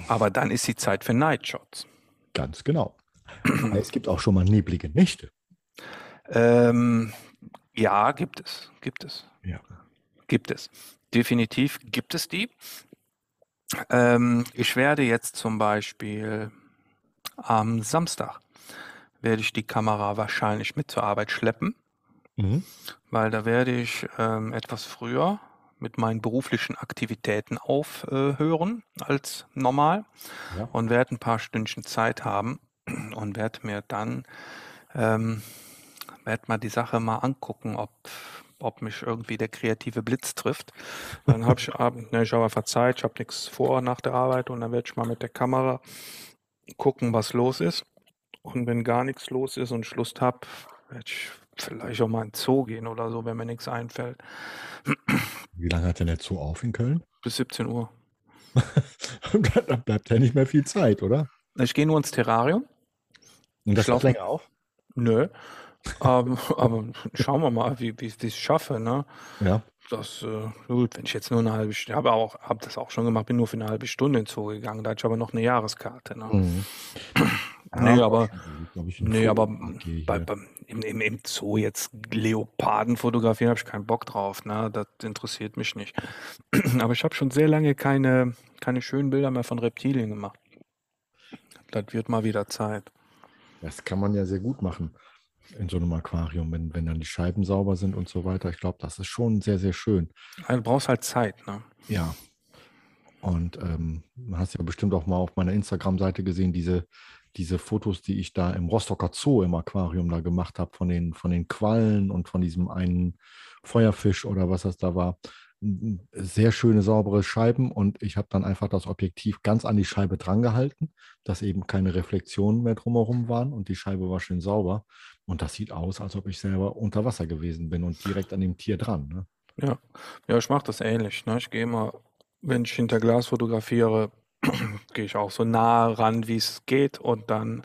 Aber dann ist die Zeit für Nightshots. Ganz genau. es gibt auch schon mal neblige Nächte. Ähm, ja, gibt es, gibt es. Ja. Gibt es. Definitiv gibt es die. Ähm, ich werde jetzt zum Beispiel am Samstag werde ich die Kamera wahrscheinlich mit zur Arbeit schleppen, mhm. weil da werde ich ähm, etwas früher mit meinen beruflichen Aktivitäten aufhören äh, als normal ja. und werde ein paar Stündchen Zeit haben und werde mir dann ähm, werde mal die Sache mal angucken, ob, ob mich irgendwie der kreative Blitz trifft. Dann habe ich, ne, ich habe einfach Zeit, ich habe nichts vor nach der Arbeit und dann werde ich mal mit der Kamera gucken, was los ist. Und wenn gar nichts los ist und ich Lust habe, werde ich vielleicht auch mal in den Zoo gehen oder so, wenn mir nichts einfällt. Wie lange hat denn der Zoo auf in Köln? Bis 17 Uhr. da bleibt ja nicht mehr viel Zeit, oder? Ich gehe nur ins Terrarium. Und das läuft länger auf? Nö. aber, aber schauen wir mal, wie, wie ich es schaffe. Ne? Ja. Das, äh, gut, wenn ich jetzt nur eine halbe Stunde, habe auch, habe das auch schon gemacht, bin nur für eine halbe Stunde ins Zoo gegangen, da hatte ich aber noch eine Jahreskarte. Ne? Mhm. nee, aber, nee, aber bei, bei, im, im, im Zoo jetzt Leoparden fotografieren, habe ich keinen Bock drauf. Ne? Das interessiert mich nicht. Aber ich habe schon sehr lange keine, keine schönen Bilder mehr von Reptilien gemacht. Das wird mal wieder Zeit. Das kann man ja sehr gut machen in so einem Aquarium, wenn, wenn dann die Scheiben sauber sind und so weiter. Ich glaube, das ist schon sehr, sehr schön. Also du brauchst halt Zeit, ne? Ja. Und ähm, hast ja bestimmt auch mal auf meiner Instagram-Seite gesehen, diese, diese Fotos, die ich da im Rostocker Zoo im Aquarium da gemacht habe, von den, von den Quallen und von diesem einen Feuerfisch oder was das da war sehr schöne, saubere Scheiben und ich habe dann einfach das Objektiv ganz an die Scheibe drangehalten, dass eben keine Reflexionen mehr drumherum waren und die Scheibe war schön sauber. Und das sieht aus, als ob ich selber unter Wasser gewesen bin und direkt an dem Tier dran. Ne? Ja. ja, ich mache das ähnlich. Ne? Ich gehe immer, wenn ich hinter Glas fotografiere, gehe ich auch so nah ran, wie es geht und dann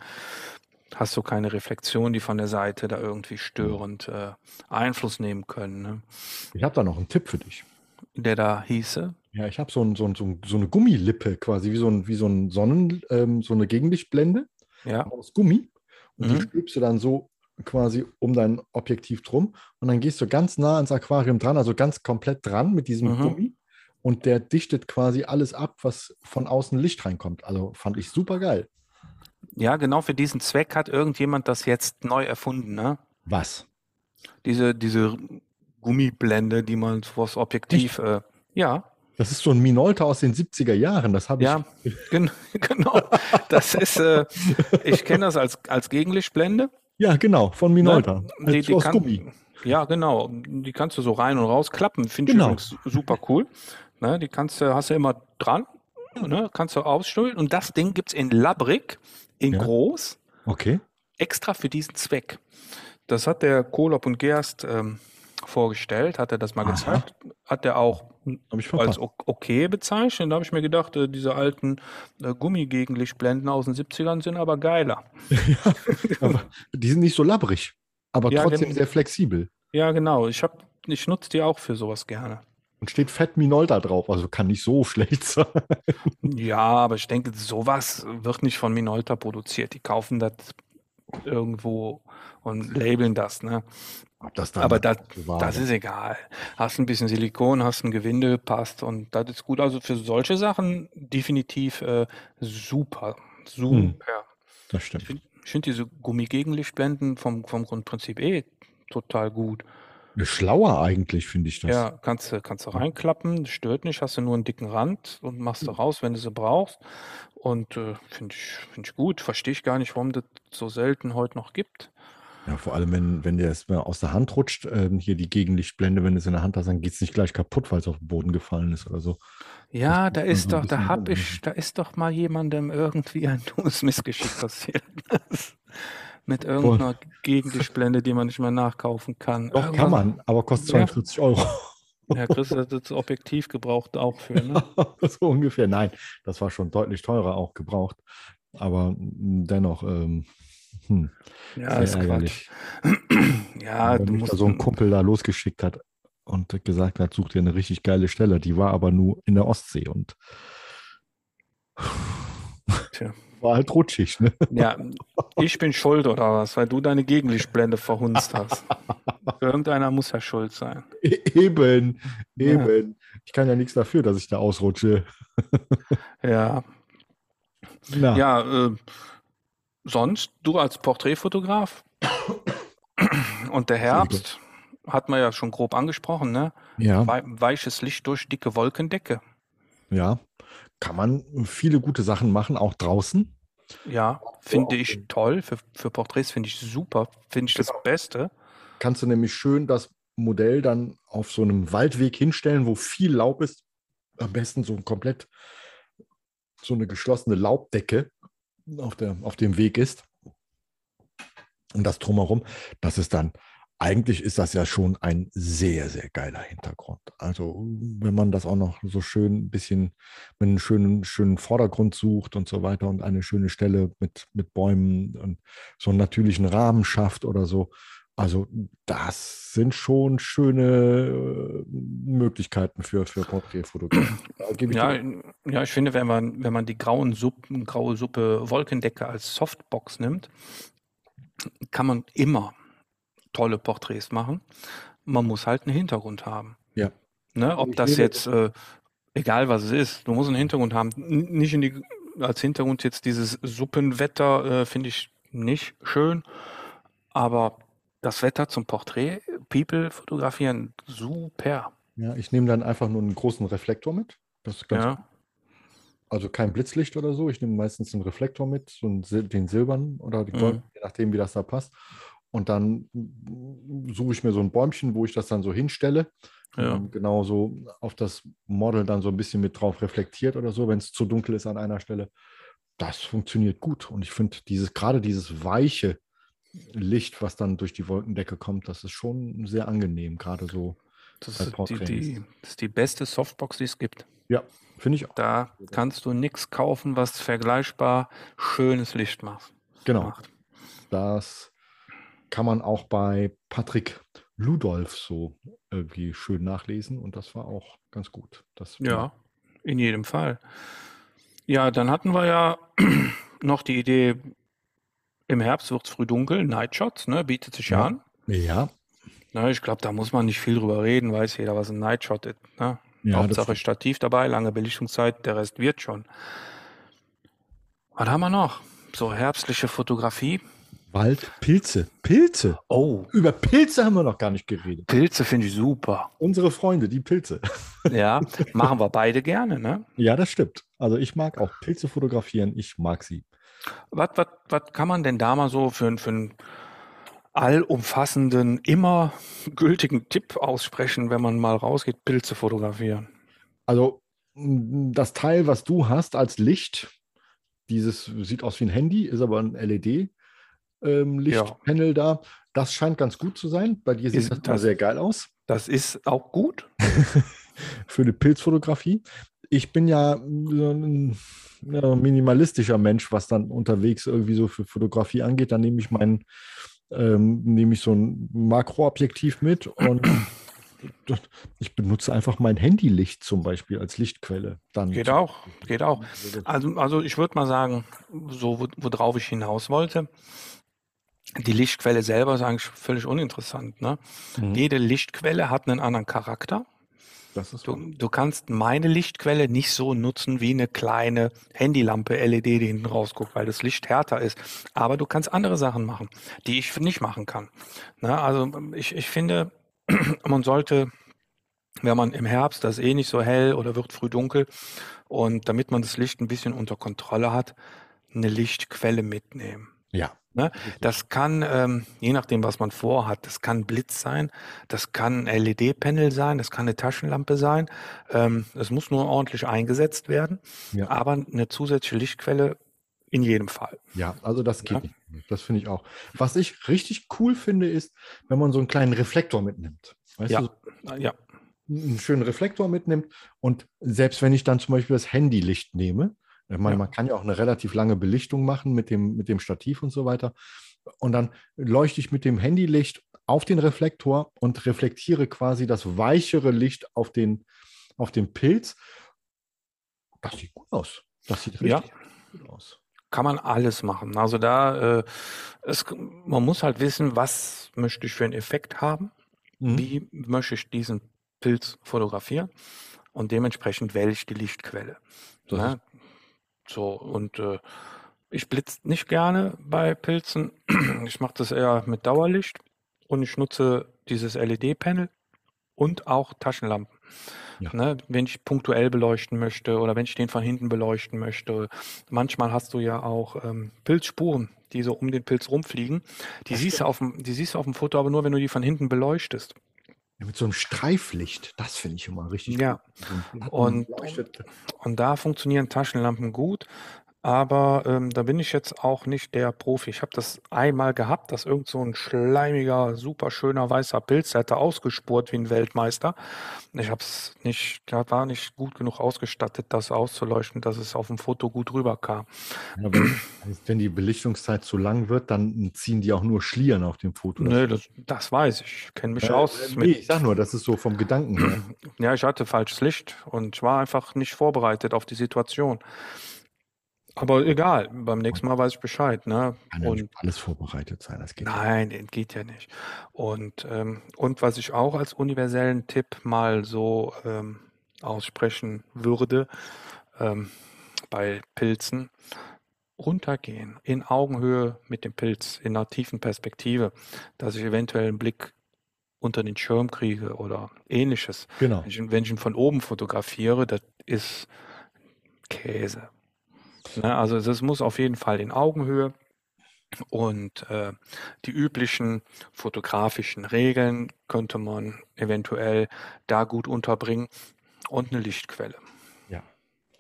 hast du keine Reflexion, die von der Seite da irgendwie störend äh, Einfluss nehmen können. Ne? Ich habe da noch einen Tipp für dich der da hieße? Ja, ich habe so, ein, so, ein, so, eine Gummilippe quasi, wie so ein, wie so ein Sonnen, ähm, so eine Gegenlichtblende ja. aus Gummi. Und mhm. die stülpst du dann so quasi um dein Objektiv drum. Und dann gehst du ganz nah ans Aquarium dran, also ganz komplett dran mit diesem mhm. Gummi. Und der dichtet quasi alles ab, was von außen Licht reinkommt. Also fand ich super geil. Ja, genau für diesen Zweck hat irgendjemand das jetzt neu erfunden, ne? Was? Diese, diese Gummiblende, die man vors Objektiv, äh, ja. Das ist so ein Minolta aus den 70er Jahren, das habe ich. Ja, gen genau. Das ist, äh, ich kenne das als, als Gegenlichtblende. Ja, genau, von Minolta. Ne? Die, die aus kann, Gummi. Ja, genau. Die kannst du so rein und raus klappen. Finde genau. ich super cool. Ne? Die kannst du, hast du immer dran, ne? kannst du ausstüllen. Und das Ding gibt es in Labrik, in ja. groß. Okay. Extra für diesen Zweck. Das hat der Kolob und Gerst ähm, vorgestellt, hat er das mal Aha. gezeigt, hat er auch als okay bezeichnet. Da habe ich mir gedacht, äh, diese alten äh, Gummigegenlichtblenden aus den 70ern sind aber geiler. ja, aber die sind nicht so labbrig, aber ja, trotzdem sehr flexibel. Ja, genau. Ich, ich nutze die auch für sowas gerne. Und steht Fett Minolta drauf, also kann nicht so schlecht sein. Ja, aber ich denke, sowas wird nicht von Minolta produziert. Die kaufen das irgendwo und labeln das. Ne? Das Aber das, das ist egal. Hast ein bisschen Silikon, hast ein Gewinde, passt und das ist gut. Also für solche Sachen definitiv äh, super. Super. Hm, das stimmt. Ich finde find diese Gummigegenlichtblenden vom, vom Grundprinzip eh total gut. Schlauer eigentlich, finde ich das. Ja, kannst du kannst du reinklappen, stört nicht, hast du nur einen dicken Rand und machst du raus, wenn du sie brauchst. Und äh, finde ich, find ich gut. Verstehe ich gar nicht, warum das so selten heute noch gibt. Ja, vor allem, wenn, wenn der erstmal aus der Hand rutscht, ähm, hier die Gegenlichtblende, wenn du es in der Hand hast, dann geht es nicht gleich kaputt, weil es auf den Boden gefallen ist oder so. Ja, da ist doch, da hab ich, da ist doch mal jemandem irgendwie ein dummes Missgeschick passiert. Mit irgendeiner. Gegenlichtblende, die man nicht mehr nachkaufen kann. Doch, Irgendwas, kann man, aber kostet 42 ja. Euro. Ja, Chris hat das Objektiv gebraucht auch für, ne? so ungefähr. Nein, das war schon deutlich teurer auch gebraucht. Aber dennoch, ähm, hm, ja, ist ärgerlich. ja, Wenn du musst da so ein Kumpel da losgeschickt hat und gesagt hat, such dir eine richtig geile Stelle. Die war aber nur in der Ostsee und Tja. War halt rutschig. Ne? Ja, ich bin schuld oder was, weil du deine Gegenlichtblende verhunzt hast. Irgendeiner muss ja schuld sein. Eben, eben. Ja. Ich kann ja nichts dafür, dass ich da ausrutsche. ja. Na. Ja, äh, sonst, du als Porträtfotograf und der Herbst hat man ja schon grob angesprochen, ne? Ja. Weiches Licht durch dicke Wolkendecke. Ja, kann man viele gute Sachen machen, auch draußen. Ja, finde ich toll. Für, für Porträts finde ich super. Finde ich genau. das Beste. Kannst du nämlich schön das Modell dann auf so einem Waldweg hinstellen, wo viel Laub ist. Am besten so ein komplett so eine geschlossene Laubdecke auf, der, auf dem Weg ist. Und das drumherum, das ist dann, eigentlich ist das ja schon ein sehr, sehr geiler Hintergrund. Also wenn man das auch noch so schön ein bisschen mit einem schönen, schönen Vordergrund sucht und so weiter und eine schöne Stelle mit, mit Bäumen und so einen natürlichen Rahmen schafft oder so, also das sind schon schöne äh, Möglichkeiten für, für Porträtfotografie. Ja, ja, ich finde, wenn man, wenn man die grauen Suppen, graue Suppe Wolkendecke als Softbox nimmt, kann man immer, tolle Porträts machen. Man muss halt einen Hintergrund haben. Ja. Ne? Ob das jetzt, äh, egal was es ist, du musst einen Hintergrund haben. nicht in die, als Hintergrund jetzt dieses Suppenwetter äh, finde ich nicht schön, aber das Wetter zum Porträt, People fotografieren, super. Ja, ich nehme dann einfach nur einen großen Reflektor mit. Das ist ganz Ja, Also kein Blitzlicht oder so. Ich nehme meistens einen Reflektor mit, so einen, den silbernen oder den Mhm. goldenen, je nachdem, wie das da passt. Und dann suche ich mir so ein Bäumchen, wo ich das dann so hinstelle. Ja. dann genau so auf das Model dann so ein bisschen mit drauf reflektiert oder so, wenn es zu dunkel ist an einer Stelle. Das funktioniert gut. Und ich finde dieses, gerade dieses weiche Licht, was dann durch die Wolkendecke kommt, das ist schon sehr angenehm, gerade so das ist die, die, das ist die beste Softbox, die es gibt. Ja, finde ich auch. Da kannst du nichts kaufen, was vergleichbar schönes Licht macht. Genau. macht. Das kann man auch bei Patrick Ludolf so irgendwie schön nachlesen und das war auch ganz gut. Das Ja, in jedem Fall. Ja, dann hatten wir ja noch die Idee, im Herbst wird es früh dunkel, Nightshots, ne, bietet sich ja an. Ja, Ne, ich glaube, da muss man nicht viel drüber reden, weiß jeder, was ein Nightshot ist. Ne? ja Hauptsache Stativ dabei, lange Belichtungszeit, der Rest wird schon. Was haben wir noch? So herbstliche Fotografie. Wald, Pilze, Pilze. Oh, Über Pilze haben wir noch gar nicht geredet. Pilze finde ich super. Unsere Freunde, die Pilze. Ja, machen wir beide gerne, ne? Ja, das stimmt. Also ich mag auch Pilze fotografieren. Ich mag sie. Was, was, was kann man denn da mal so für, einen- für einen allumfassenden, immer gültigen Tipp aussprechen, wenn man mal rausgeht, Pilze fotografieren? Also das Teil, was du hast als Licht, dieses sieht aus wie ein Handy, ist aber ein LED-Lichtpanel da. Das scheint ganz gut zu sein. Bei dir sieht Ist das, das- sehr geil aus Das ist auch gut. für eine Pilzfotografie. Ich bin ja so ein ja, minimalistischer Mensch, was dann unterwegs irgendwie so für Fotografie angeht. Dann nehme ich mein, ähm, nehme ich so ein Makroobjektiv mit und ich benutze einfach mein Handylicht zum Beispiel als Lichtquelle. Dann Geht auch, geht auch. Also, also ich würde mal sagen, so wo- worauf ich hinaus wollte, die Lichtquelle selber ist eigentlich völlig uninteressant. Ne? Mhm. Jede Lichtquelle hat einen anderen Charakter. Du, du kannst meine Lichtquelle nicht so nutzen wie eine kleine Handylampe LED, die hinten rausguckt, weil das Licht härter ist. Aber du kannst andere Sachen machen, die ich nicht machen kann. Ne? Also ich, ich finde, man sollte, wenn man im Herbst, das ist eh nicht so hell oder wird früh dunkel, und damit man das Licht ein bisschen unter Kontrolle hat, eine Lichtquelle mitnehmen. ja. Ne? Das kann, ähm, je nachdem, was man vorhat, das kann Blitz sein, das kann ein LED-Panel sein, das kann eine Taschenlampe sein. Ähm, es muss nur ordentlich eingesetzt werden, Ja. aber eine zusätzliche Lichtquelle in jedem Fall. Ja, also das geht Ja. nicht. Das finde ich auch. Was ich richtig cool finde, ist, wenn man so einen kleinen Reflektor mitnimmt. Weißt Ja. du, Ja, einen schönen Reflektor mitnimmt und selbst wenn ich dann zum Beispiel das Handylicht nehme, ich meine, Ja. man kann ja auch eine relativ lange Belichtung machen mit dem, mit dem Stativ und so weiter. Und dann leuchte ich mit dem Handylicht auf den Reflektor und reflektiere quasi das weichere Licht auf den, auf den Pilz. Das sieht gut aus. Das sieht Ja. richtig gut aus. kann man alles machen. Also da, äh, es, man muss halt wissen, was möchte ich für einen Effekt haben, Mhm. wie möchte ich diesen Pilz fotografieren und dementsprechend wähle ich die Lichtquelle. Das Ne? So, und äh, ich blitze nicht gerne bei Pilzen. Ich mache das eher mit Dauerlicht und ich nutze dieses LED-Panel und auch Taschenlampen. Ja. Ne, wenn ich punktuell beleuchten möchte oder wenn ich den von hinten beleuchten möchte. Manchmal hast du ja auch ähm, Pilzspuren, die so um den Pilz rumfliegen. Die Das siehst, du auf dem, die siehst du auf dem Foto aber nur, wenn du die von hinten beleuchtest. Ja, mit so einem Streiflicht, das finde ich immer richtig Ja. gut. Und- leuchtet. Und da funktionieren Taschenlampen gut. Aber ähm, da bin ich jetzt auch nicht der Profi. Ich habe das einmal gehabt, dass irgend so ein schleimiger, super schöner weißer Pilz, der hatte ausgespurt wie ein Weltmeister. Ich habe es nicht, der war nicht gut genug ausgestattet, das auszuleuchten, dass es auf dem Foto gut rüberkam. Ja, wenn, wenn die Belichtungszeit zu lang wird, dann ziehen die auch nur Schlieren auf dem Foto. Nö, das, das weiß ich. Ich kenne mich Äh, aus. mit- nee, ich sag nur, das ist so vom Gedanken her. Ja, ich hatte falsches Licht und ich war einfach nicht vorbereitet auf die Situation. Aber egal, beim nächsten Mal weiß ich Bescheid, ne? Kann ja Und alles vorbereitet sein, das geht ja nein, das geht ja nicht. Und, ähm, und was ich auch als universellen Tipp mal so ähm, aussprechen würde, ähm, bei Pilzen, runtergehen, in Augenhöhe mit dem Pilz, in einer tiefen Perspektive, dass ich eventuell einen Blick unter den Schirm kriege oder ähnliches. Genau. Wenn ich, wenn ich ihn von oben fotografiere, das ist Käse. Ne? Also das muss auf jeden Fall in Augenhöhe und äh, die üblichen fotografischen Regeln könnte man eventuell da gut unterbringen und eine Lichtquelle. Ja.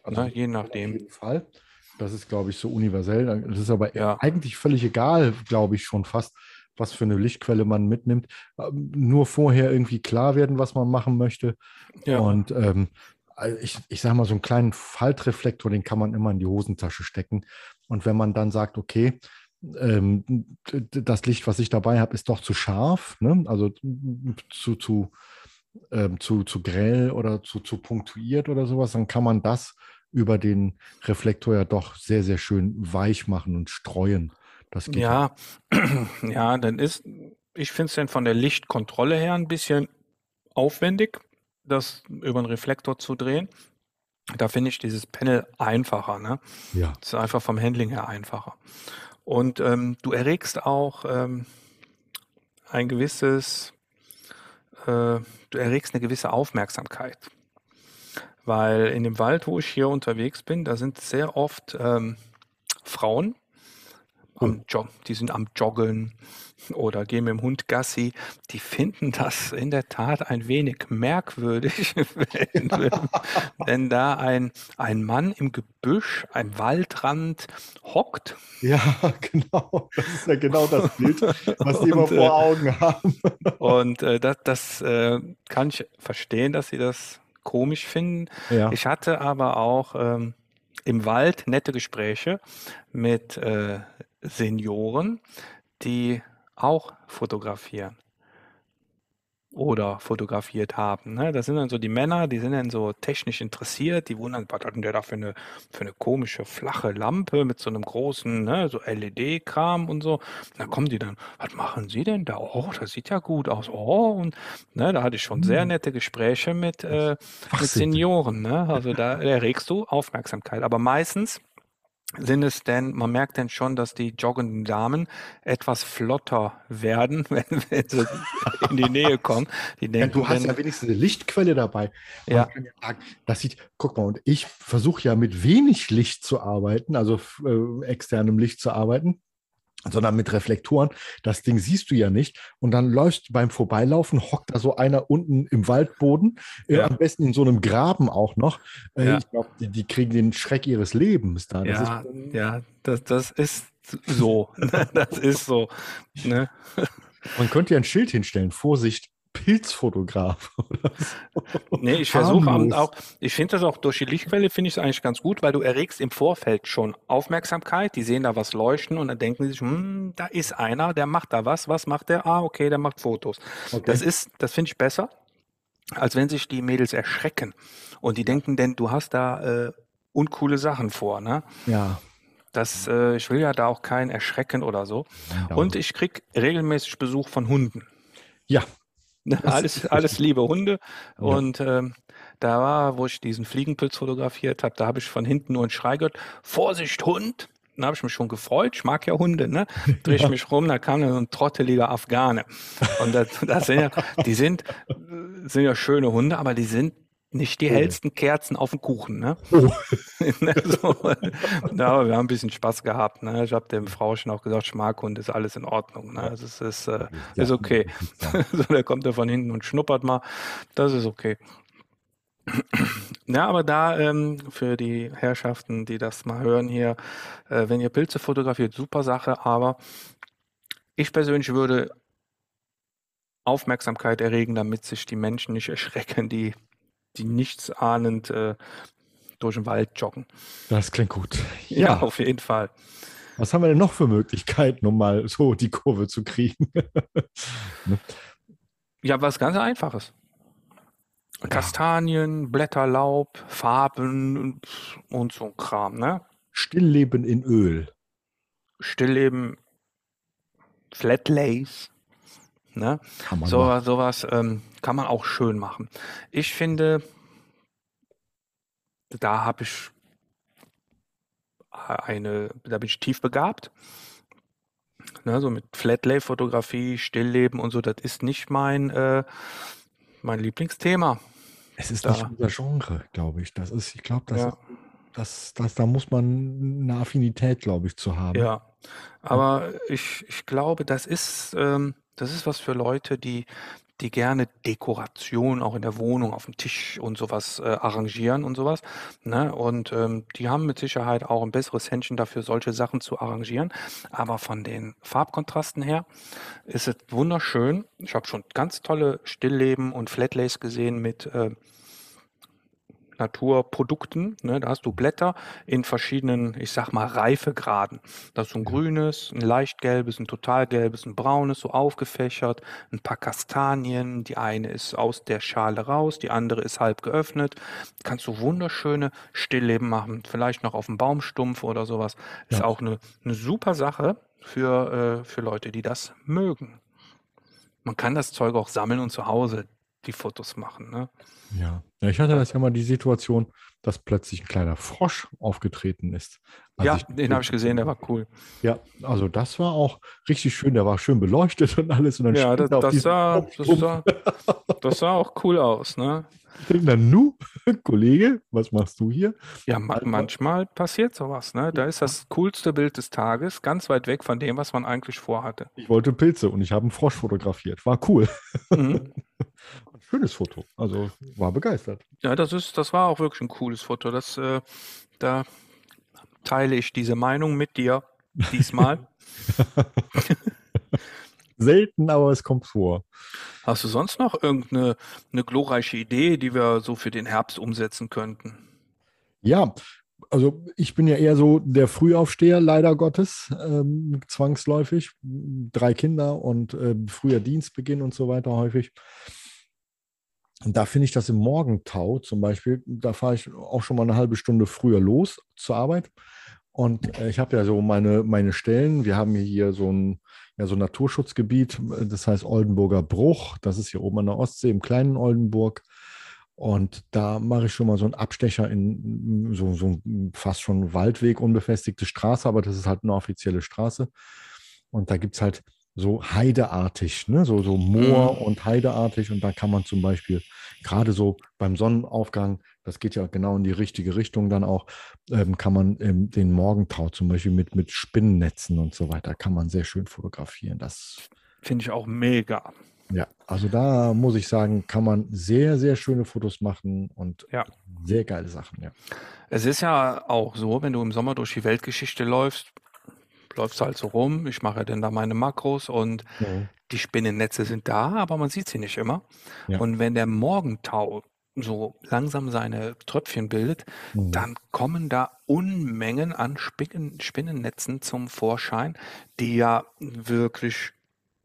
Ne? Je Auf nachdem. jeden Fall. Das ist, glaube ich, so universell. Das ist aber Ja. eigentlich völlig egal, glaube ich, schon fast, was für eine Lichtquelle man mitnimmt. Ähm, Nur vorher irgendwie klar werden, was man machen möchte. Ja. Und ähm, also ich, ich sage mal, so einen kleinen Faltreflektor, den kann man immer in die Hosentasche stecken. Und wenn man dann sagt, okay, ähm, das Licht, was ich dabei habe, ist doch zu scharf, ne? also zu, zu, ähm, zu, zu grell oder zu, zu punktuiert oder sowas, dann kann man das über den Reflektor ja doch sehr, sehr schön weich machen und streuen. Das geht Ja, ja, dann ist, ich finde es dann von der Lichtkontrolle her ein bisschen aufwendig, das über einen Reflektor zu drehen. Da finde ich dieses Panel einfacher, ne? ja. Das ist einfach vom Handling her einfacher. Und ähm, du erregst auch ähm, ein gewisses, äh, du erregst eine gewisse Aufmerksamkeit. Weil in dem Wald, wo ich hier unterwegs bin, da sind sehr oft ähm, Frauen, am Jog die sind am Joggeln oder gehen mit dem Hund Gassi. Die finden das in der Tat ein wenig merkwürdig, wenn, wenn, wenn da ein, ein Mann im Gebüsch, am Waldrand hockt Ja, genau. Das ist ja genau das Bild, was die immer Und, äh, vor Augen haben. Und äh, das, das äh, kann ich verstehen, dass sie das komisch finden. Ja. Ich hatte aber auch ähm, im Wald nette Gespräche mit äh, Senioren, die auch fotografieren oder fotografiert haben. Ne? Das sind dann so die Männer, die sind dann so technisch interessiert, die wundern, was hat denn der da für eine, für eine komische flache Lampe mit so einem großen ne, so LED-Kram und so. Da kommen die dann, was machen Sie denn da? Oh, das sieht ja gut aus. Oh, und ne, da hatte ich schon sehr Hm. nette Gespräche mit, äh, mit. Senioren. Ne? Also da erregst du Aufmerksamkeit. Aber meistens sind es denn, man merkt dann schon, dass die joggenden Damen etwas flotter werden, wenn, wenn sie in die Nähe kommen. Die Ja, denken, du hast wenn, ja wenigstens eine Lichtquelle dabei. Man Ja. ja das sieht, guck mal, und ich versuche ja mit wenig Licht zu arbeiten, also äh, externem Licht zu arbeiten, sondern mit Reflektoren. Das Ding siehst du ja nicht. Und dann läufst du beim Vorbeilaufen, hockt da so einer unten im Waldboden, äh, Ja. am besten in so einem Graben auch noch. Äh, Ja. Ich glaube, die, die kriegen den Schreck ihres Lebens da. Das ja, ist, ja, das, das ist so. das ist so. Ne? man könnte ja ein Schild hinstellen, Vorsicht, Pilzfotograf. oder so. Nee, ich versuche auch, ich finde das auch durch die Lichtquelle, finde ich es eigentlich ganz gut, weil du erregst im Vorfeld schon Aufmerksamkeit. Die sehen da was leuchten und dann denken sie sich, hm, da ist einer, der macht da was. Was macht der? Ah, okay, der macht Fotos. Okay. Das ist, das finde ich besser, als wenn sich die Mädels erschrecken und die denken, denn du hast da äh, uncoole Sachen vor, ne? ja. Das, äh, ich will ja da auch keinen erschrecken oder so. Und ich krieg regelmäßig Besuch von Hunden. ja, Alles, alles liebe Hunde. Ja. Und ähm, da war, wo ich diesen Fliegenpilz fotografiert habe, da habe ich von hinten nur einen Schrei gehört, Vorsicht, Hund! Dann habe ich mich schon gefreut, ich mag ja Hunde, ne? Drehe ich mich rum, da kam dann so ein trotteliger Afghane. Und das, das sind ja, die sind, sind ja schöne Hunde, aber die sind nicht die Oh. hellsten Kerzen auf dem Kuchen, ne? Oh. Ne, so. Ja, aber wir haben ein bisschen Spaß gehabt. Ne? Ich habe dem Frauchen auch gesagt, ich mag Hund, ist alles in Ordnung. Ne? Also es ist, äh, Ja, ist okay. ja. so, der kommt da von hinten und schnuppert mal. Das ist okay. Ja, aber da ähm, für die Herrschaften, die das mal hören hier, äh, wenn ihr Pilze fotografiert, super Sache, aber ich persönlich würde Aufmerksamkeit erregen, damit sich die Menschen nicht erschrecken, die, die nichts ahnend äh, durch den Wald joggen. Das klingt gut. Ja, Ja, auf jeden Fall. was haben wir denn noch für Möglichkeiten, um mal so die Kurve zu kriegen? Ne? Ja, was ganz Einfaches. Kastanien, Blätter, Laub, Farben und, und so ein Kram, ne? Stillleben in Öl. Stillleben, Flatlays. Ne? Kann man So, machen. sowas ähm, kann man auch schön machen. Ich finde, da habe ich eine, da bin ich tief begabt. Ne, so mit Flatlay-Fotografie, Stillleben und so, das ist nicht mein, äh, mein Lieblingsthema. Es ist Da. nicht unser Genre, glaube ich. Das ist, ich glaube, das, Ja. ist- das, das, da muss man eine Affinität, glaube ich, zu haben. Ja, aber ich, ich glaube, das ist, ähm, das ist was für Leute, die, die gerne Dekoration auch in der Wohnung, auf dem Tisch und sowas äh, arrangieren und sowas. Ne? Und ähm, die haben mit Sicherheit auch ein besseres Händchen dafür, solche Sachen zu arrangieren. Aber von den Farbkontrasten her ist es wunderschön. Ich habe schon ganz tolle Stillleben und Flatlays gesehen mit äh, Naturprodukten. Ne? Da hast du Blätter in verschiedenen, ich sag mal, Reifegraden. Da ist so ein grünes, ein leicht gelbes, ein total gelbes, ein braunes, so aufgefächert, ein paar Kastanien. Die eine ist aus der Schale raus, die andere ist halb geöffnet. Kannst du wunderschöne Stillleben machen, vielleicht noch auf dem Baumstumpf oder sowas. Ist Ja. auch eine, eine super Sache für, äh, für Leute, die das mögen. Man kann das Zeug auch sammeln und zu Hause die Fotos machen. Ne? Ja. Ja, ich hatte das ja mal die Situation, dass plötzlich ein kleiner Frosch aufgetreten ist. als Ja, ich- den habe ich gesehen, der war cool. Ja, also das war auch richtig schön. Der war schön beleuchtet und alles. Und dann Ja, das, auf das, sah, das, sah, das sah auch cool aus, ne? Ich denke dann, nu, Kollege, was machst du hier? Ja, ma Alter. manchmal passiert sowas, ne? Da ist das coolste Bild des Tages ganz weit weg von dem, was man eigentlich vorhatte. Ich wollte Pilze und ich habe einen Frosch fotografiert. War cool. Mhm. Schönes Foto. Also war begeistert. Ja, das ist, das war auch wirklich ein cooles Foto. Das, äh, da teile ich diese Meinung mit dir diesmal. Selten, aber es kommt vor. Hast du sonst noch irgendeine eine glorreiche Idee, die wir so für den Herbst umsetzen könnten? Ja, also ich bin ja eher so der Frühaufsteher, leider Gottes, ähm, zwangsläufig. Drei Kinder und ähm, früher Dienstbeginn und so weiter häufig. Und da finde ich das im Morgentau zum Beispiel, da fahre ich auch schon mal eine halbe Stunde früher los zur Arbeit. Und äh, ich habe ja so meine, meine Stellen. Wir haben hier so ein, ja, so ein Naturschutzgebiet, das heißt Oldenburger Bruch. Das ist hier oben an der Ostsee im kleinen Oldenburg. Und da mache ich schon mal so einen Abstecher in so, so ein fast schon Waldweg, unbefestigte Straße, aber das ist halt eine offizielle Straße. Und da gibt es halt so heideartig, ne? so, so Moor Mhm. und heideartig. Und da kann man zum Beispiel gerade so beim Sonnenaufgang, das geht ja genau in die richtige Richtung dann auch, ähm, kann man ähm, den Morgentau zum Beispiel mit, mit Spinnennetzen und so weiter, kann man sehr schön fotografieren. Das Finde ich auch mega. ja, also da muss ich sagen, kann man sehr, sehr schöne Fotos machen und Ja. sehr geile Sachen, ja. Es ist ja auch so, wenn du im Sommer durch die Weltgeschichte läufst, läufst du halt so rum. Ich mache dann da meine Makros und die Spinnennetze sind da, aber man sieht sie nicht immer. Ja. Und wenn der Morgentau so langsam seine Tröpfchen bildet, Mhm. dann kommen da Unmengen an Spinnen, Spinnennetzen zum Vorschein, die ja wirklich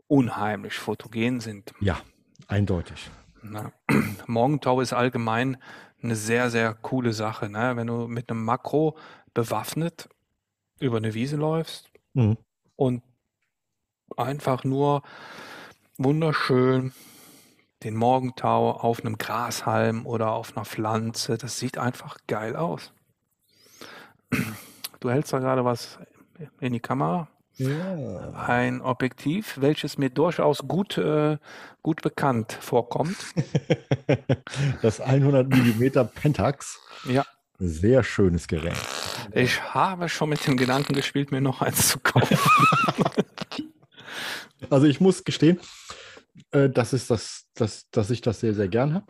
unheimlich fotogen sind. Ja, eindeutig. Ne? Morgentau ist allgemein eine sehr, sehr coole Sache. Ne? Wenn du mit einem Makro bewaffnet über eine Wiese läufst Mhm. und einfach nur wunderschön den Morgentau auf einem Grashalm oder auf einer Pflanze, das sieht einfach geil aus. Du hältst da gerade was in die Kamera. Ja. Ein Objektiv, welches mir durchaus gut, äh, gut bekannt vorkommt. Das 100 mm Pentax, Ja, sehr schönes Gerät. Ich habe schon mit dem Gedanken gespielt, mir noch eins zu kaufen. Also ich muss gestehen, äh, das ist das, das, dass ich das sehr, sehr gern habe,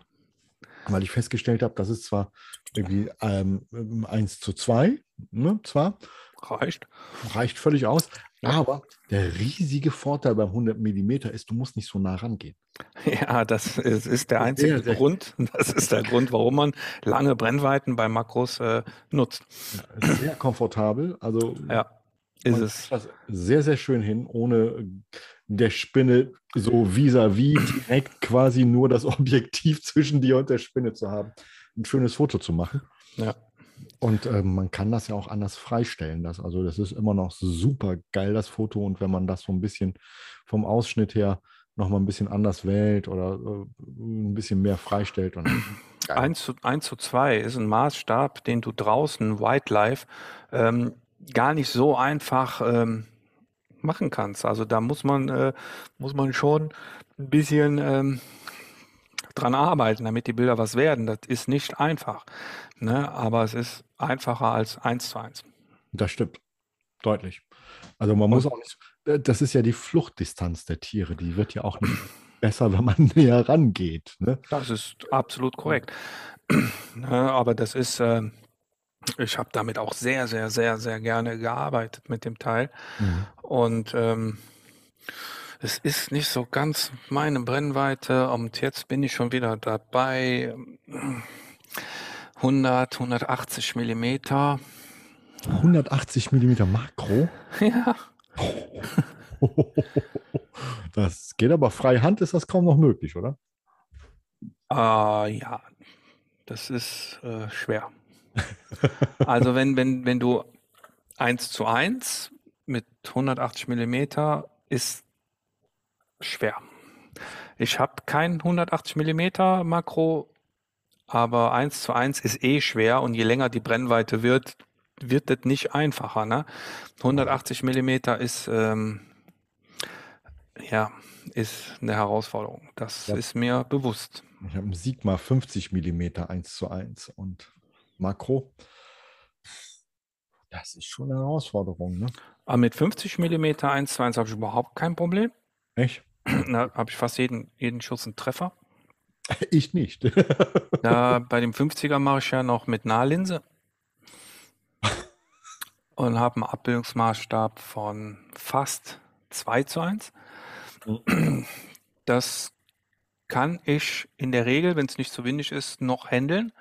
weil ich festgestellt habe, das ist zwar irgendwie ähm, 1 zu 2, ne, zwar, Reicht. reicht völlig aus, aber der riesige Vorteil beim 100 mm ist, du musst nicht so nah rangehen. Ja, das ist, ist der einzige Sehr, sehr- Grund. Das ist der Grund, warum man lange Brennweiten bei Makros äh, nutzt. Ja, sehr komfortabel, also Ja, ist es. das sehr, sehr schön hin, ohne der Spinne so vis-à-vis direkt quasi nur das Objektiv zwischen dir und der Spinne zu haben, ein schönes Foto zu machen. Ja. Und äh, man kann das ja auch anders freistellen. Das, also das ist immer noch super geil, das Foto. Und wenn man das so ein bisschen vom Ausschnitt her nochmal ein bisschen anders wählt oder äh, ein bisschen mehr freistellt. Und, 1 zu, 1 zu 2 ist ein Maßstab, den du draußen, Wildlife, ähm, gar nicht so einfach ähm, machen kannst. Also da muss man, äh, muss man schon ein bisschen ähm, dran arbeiten, damit die Bilder was werden. Das ist nicht einfach. Ne? Aber es ist einfacher als 1 zu 1. Das stimmt. Deutlich. Also man muss auch nicht, äh, das ist ja die Fluchtdistanz der Tiere, die wird ja auch nicht besser, wenn man näher rangeht. Ne? Das ist absolut korrekt. Ne, aber das ist, äh, ich habe damit auch sehr, sehr, sehr, sehr gerne gearbeitet mit dem Teil. Mhm. Und ähm, es ist nicht so ganz meine Brennweite und jetzt bin ich schon wieder dabei. 100, 180 Millimeter. 180 Millimeter Makro? Ja. Das geht aber freihand, ist das kaum noch möglich, oder? Uh, ja, das ist äh, schwer. also wenn, wenn, wenn du 1 zu 1 mit 180 Millimeter ist schwer. Ich habe kein 180 Millimeter Makro, aber 1 zu 1 ist eh schwer und je länger die Brennweite wird, wird das nicht einfacher. Ne? 180 Millimeter ist, ähm, ja, ist eine Herausforderung. Das ja. ist mir bewusst. Ich habe einen Sigma 50 Millimeter 1 zu 1 und Makro. Das ist schon eine Herausforderung. Ne? Aber mit 50 Millimeter 1 zu 1 habe ich überhaupt kein Problem. Echt? Da habe ich fast jeden, jeden Schuss einen Treffer. Ich nicht. da, bei dem 50er mache ich ja noch mit Nahlinse und habe einen Abbildungsmaßstab von fast 2 zu 1. Mhm. Das kann ich in der Regel, wenn es nicht so windig ist, noch handeln.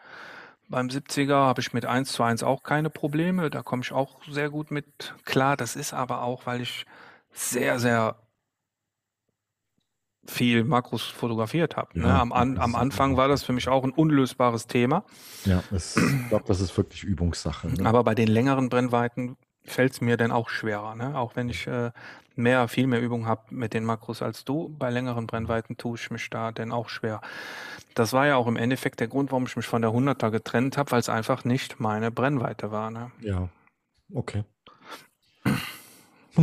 Beim 70er habe ich mit 1 zu 1 auch keine Probleme. Da komme ich auch sehr gut mit klar. Das ist aber auch, weil ich sehr, sehr viel Makros fotografiert habe. Ne? Ja, ne? am, an, am Anfang war das für mich auch ein unlösbares Thema. Ja, es, ich glaube, das ist wirklich Übungssache. Ne? Aber bei den längeren Brennweiten fällt es mir dann auch schwerer. Ne? Auch wenn ich äh, mehr, viel mehr Übung habe mit den Makros als du, bei längeren Brennweiten tue ich mich da dann auch schwer. Das war ja auch im Endeffekt der Grund, warum ich mich von der 100er getrennt habe, weil es einfach nicht meine Brennweite war. Ne? Ja, okay.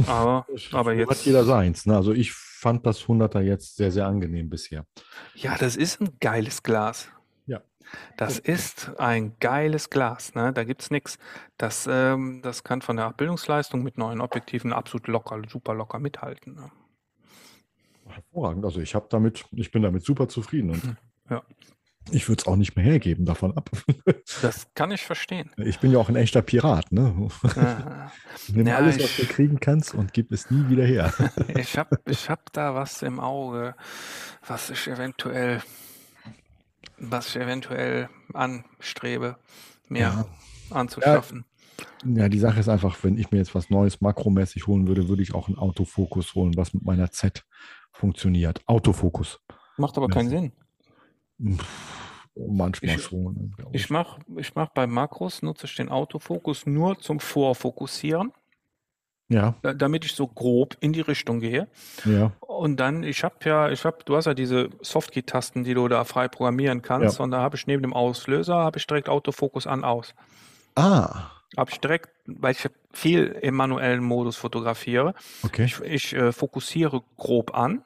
Aber, aber jetzt. Hat jeder seins. Ne? Also ich fand das 100er jetzt sehr, sehr angenehm bisher. Ja, das ist ein geiles Glas. Ja. Das ist ein geiles Glas. Ne? Da gibt es nichts. Das, ähm, das kann von der Abbildungsleistung mit neuen Objektiven absolut locker, super locker mithalten. Ne? Hervorragend. Also ich habe damit, ich bin damit super zufrieden. Und ja. Ich würde es auch nicht mehr hergeben davon ab. Das kann ich verstehen. Ich bin ja auch ein echter Pirat. Ne? Nimm ja, alles, was du kriegen kannst und gib es nie wieder her. ich habe ich hab da was im Auge, was ich eventuell, was ich eventuell anstrebe, mir ja. anzuschaffen. Ja. ja, die Sache ist einfach, wenn ich mir jetzt was Neues makromäßig holen würde, würde ich auch einen Autofokus holen, was mit meiner Z funktioniert. Autofokus. Macht aber keinen Sinn. Manchmal ich, schon. Ich mache ich mach bei Makros, nutze ich den Autofokus nur zum Vorfokussieren. Ja. damit ich so grob in die Richtung gehe. Ja. Und dann, ich habe ja, ich habe, du hast ja diese Softkey-Tasten, die du da frei programmieren kannst. Ja. Und da habe ich neben dem Auslöser, habe ich direkt Autofokus an aus. Ah. Habe ich direkt, weil ich viel im manuellen Modus fotografiere. Okay. Ich, ich äh, fokussiere grob an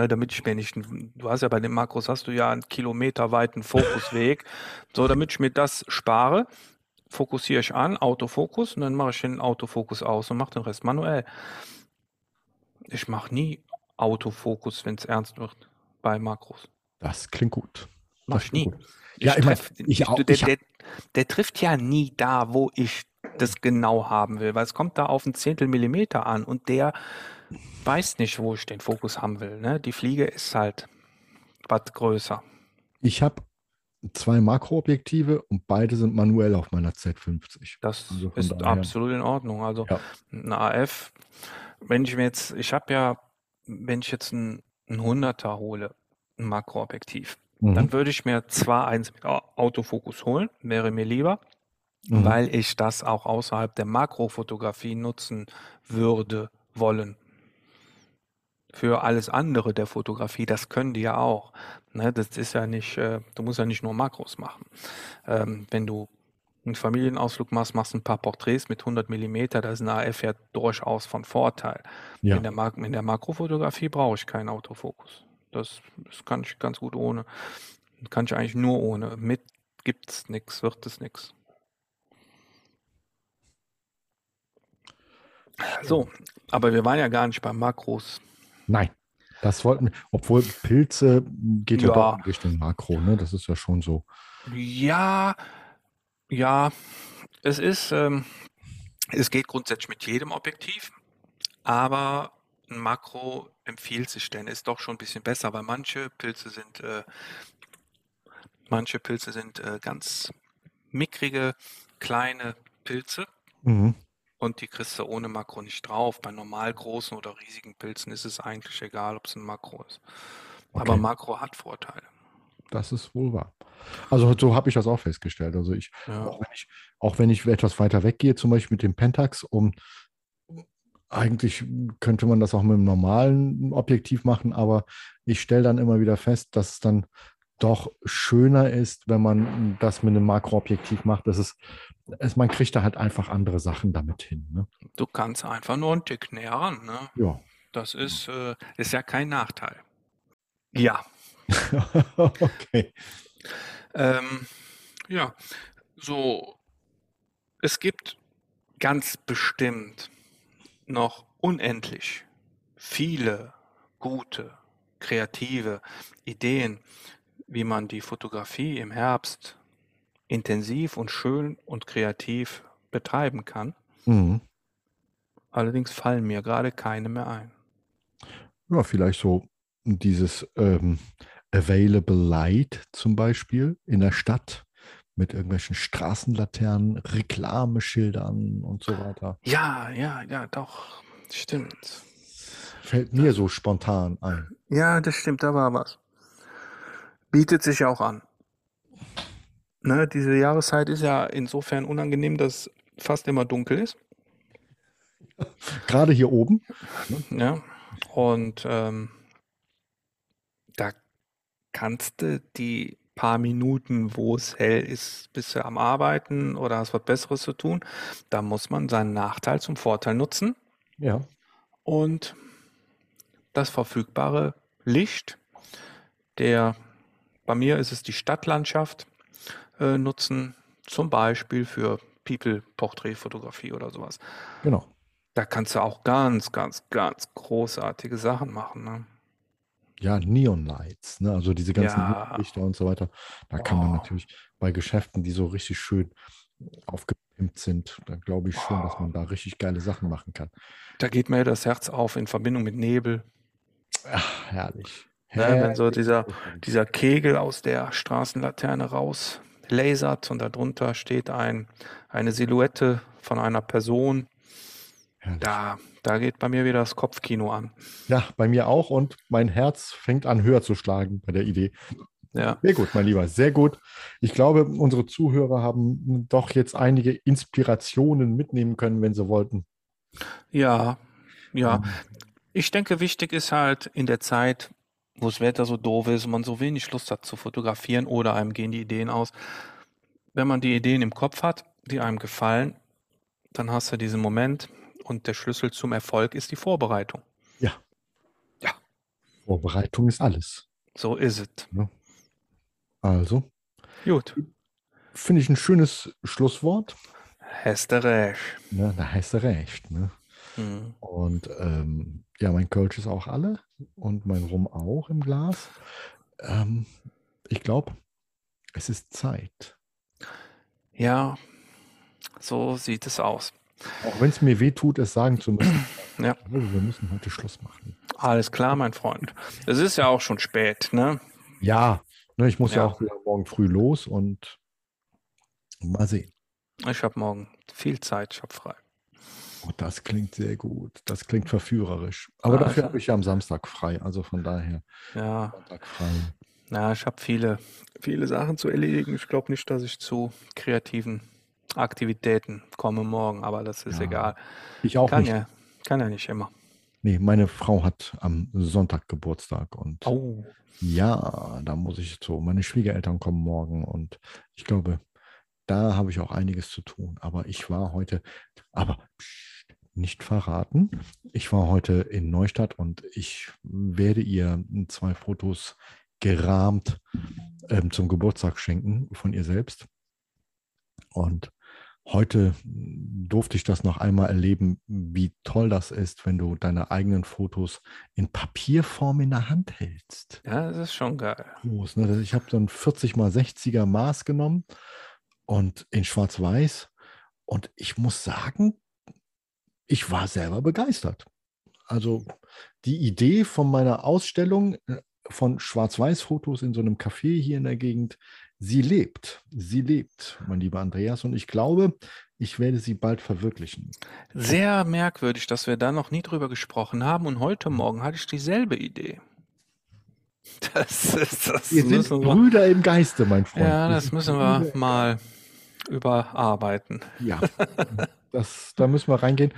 Ne, damit ich mir nicht, du hast ja bei den Makros hast du ja einen kilometerweiten Fokusweg. so, damit ich mir das spare, fokussiere ich an, Autofokus, und dann mache ich den Autofokus aus und mache den Rest manuell. Ich mache nie Autofokus, wenn es ernst wird, bei Makros. Das klingt gut. Mach ich nie. Gut. Ich ja, ich, treff, mein, ich, ich der, der, der, trifft ja nie da, wo ich das genau haben will, weil es kommt da auf ein Zehntel Millimeter an und der weiß nicht, wo ich den Fokus haben will. Ne? Die Fliege ist halt was größer. Ich habe zwei Makroobjektive und beide sind manuell auf meiner Z50. Das also ist daher. absolut in Ordnung. Also ja. ein AF, wenn ich mir jetzt, ich habe ja, wenn ich jetzt ein, ein 100er hole, ein Makroobjektiv, mhm. dann würde ich mir zwar eins mit Autofokus holen, wäre mir lieber, mhm. weil ich das auch außerhalb der Makrofotografie nutzen würde wollen. Für alles andere der Fotografie, das können die ja auch. Ne, das ist ja nicht, äh, du musst ja nicht nur Makros machen. Ähm, wenn du einen Familienausflug machst, machst ein paar Porträts mit 100 mm, da ist ein AF ja durchaus von Vorteil. Ja. In, der in der Makrofotografie brauche ich keinen Autofokus. Das, das kann ich ganz gut ohne. Kann ich eigentlich nur ohne. Mit gibt es nichts, wird es nichts. So, aber wir waren ja gar nicht bei Makros. Nein, das wollten wir. Obwohl Pilze geht ja, ja doch in Richtung Makro, ne? Das ist ja schon so. Ja, ja, es ist, ähm, es geht grundsätzlich mit jedem Objektiv, aber ein Makro empfiehlt sich denn, ist doch schon ein bisschen besser, weil manche Pilze sind, äh, manche Pilze sind äh, ganz mickrige, kleine Pilze. Mhm. Und die kriegst du ohne Makro nicht drauf. Bei normal großen oder riesigen Pilzen ist es eigentlich egal, ob es ein Makro ist. Okay. Aber Makro hat Vorteile. Das ist wohl wahr. Also so habe ich das auch festgestellt. Also ich, ja. auch, wenn ich, auch wenn ich etwas weiter weggehe, zum Beispiel mit dem Pentax, um eigentlich könnte man das auch mit einem normalen Objektiv machen, aber ich stelle dann immer wieder fest, dass es dann doch schöner ist, wenn man das mit einem Makroobjektiv macht. Das ist, es, man kriegt da halt einfach andere Sachen damit hin. Ne? Du kannst einfach nur einen Tick näher ran. Ne? Ja. Das ist, äh, ist ja kein Nachteil. Ja. okay. Ähm, ja, so, es gibt ganz bestimmt noch unendlich viele gute, kreative Ideen, wie man die Fotografie im Herbst intensiv und schön und kreativ betreiben kann. Mhm. Allerdings fallen mir gerade keine mehr ein. Ja, vielleicht so dieses ähm, Available Light zum Beispiel in der Stadt mit irgendwelchen Straßenlaternen, Reklameschildern und so weiter. Ja, ja, ja, doch, stimmt. Fällt mir so spontan ein. Ja, das stimmt, da war was. Bietet sich auch an. Ne, diese Jahreszeit ist ja insofern unangenehm, dass fast immer dunkel ist. Gerade hier oben. Ja, und ähm, da kannst du die paar Minuten, wo es hell ist, bist du am Arbeiten oder hast was Besseres zu tun. Da muss man seinen Nachteil zum Vorteil nutzen. Ja. Und das verfügbare Licht, der, bei mir ist es die Stadtlandschaft, äh, nutzen, zum Beispiel für People-Porträtfotografie oder sowas. Genau. Da kannst du auch ganz, ganz, ganz großartige Sachen machen. Ne? ja, Neon Lights, ne? also diese ganzen ja. Lichter und so weiter. Da kann man natürlich bei Geschäften, die so richtig schön aufgepimpt sind, da glaube ich schon, dass man da richtig geile Sachen machen kann. Da geht mir das Herz auf in Verbindung mit Nebel. Ach, herrlich. Ja, ne, wenn so dieser, dieser Kegel aus der Straßenlaterne raus lasert und darunter steht ein, eine Silhouette von einer Person. Herrlich. Da, da geht bei mir wieder das Kopfkino an. Ja, bei mir auch und mein Herz fängt an höher zu schlagen bei der Idee. Ja. Sehr gut, mein Lieber, sehr gut. Ich glaube, unsere Zuhörer haben doch jetzt einige Inspirationen mitnehmen können, wenn sie wollten. Ja, ja. Ähm. Ich denke, wichtig ist halt in der Zeit, wo das Wetter so doof ist und man so wenig Lust hat zu fotografieren oder einem gehen die Ideen aus. Wenn man die Ideen im Kopf hat, die einem gefallen, dann hast du diesen Moment, und der Schlüssel zum Erfolg ist die Vorbereitung. Ja. Ja. Vorbereitung ist alles. So ist es. Ja. Also. Gut. Finde ich ein schönes Schlusswort. Hast du recht. Ja, da hast du recht. Ne? Mhm. Und ähm, ja, mein Kölsch ist auch alle und mein Rum auch im Glas. Ähm, ich glaube, es ist Zeit. Ja, so sieht es aus. Auch wenn es mir weh tut, es sagen zu müssen. ja. wir müssen heute Schluss machen. Alles klar, mein Freund. Es ist ja auch schon spät, ne? Ja, ne, ich muss ja. ja auch wieder morgen früh los und mal sehen. Ich habe morgen viel Zeit, ich habe frei. Oh, das klingt sehr gut. Das klingt verführerisch. Aber ja, dafür habe ich ja am Samstag frei. Also von daher. Ja. Samstag frei. Ja, ich habe viele, viele Sachen zu erledigen. Ich glaube nicht, dass ich zu kreativen Aktivitäten kommen morgen, aber das ist Ja, egal. ich auch Kann nicht. ja kann ja nicht immer. Ne, meine Frau hat am Sonntag Geburtstag und Oh. ja, da muss ich zu meine Schwiegereltern kommen morgen und ich glaube, da habe ich auch einiges zu tun. Aber ich war heute aber pst, nicht verraten. Ich war heute in Neustadt und ich werde ihr zwei Fotos gerahmt ähm, zum Geburtstag schenken von ihr selbst. Und heute durfte ich das noch einmal erleben, wie toll das ist, wenn du deine eigenen Fotos in Papierform in der Hand hältst. Ja, das ist schon geil. Groß, ne? Ich habe so ein 40 mal 60er Maß genommen und in Schwarz-Weiß. Und ich muss sagen, ich war selber begeistert. Also die Idee von meiner Ausstellung äh, von Schwarz-Weiß-Fotos in so einem Café hier in der Gegend, sie lebt. Sie lebt, mein lieber Andreas. Und ich glaube, ich werde sie bald verwirklichen. Sehr merkwürdig, dass wir da noch nie drüber gesprochen haben. Und heute Morgen hatte ich dieselbe Idee. Das ist das Wir sind wir, Brüder im Geiste, mein Freund. ja, das müssen wir mal überarbeiten. Ja, das, da müssen wir reingehen.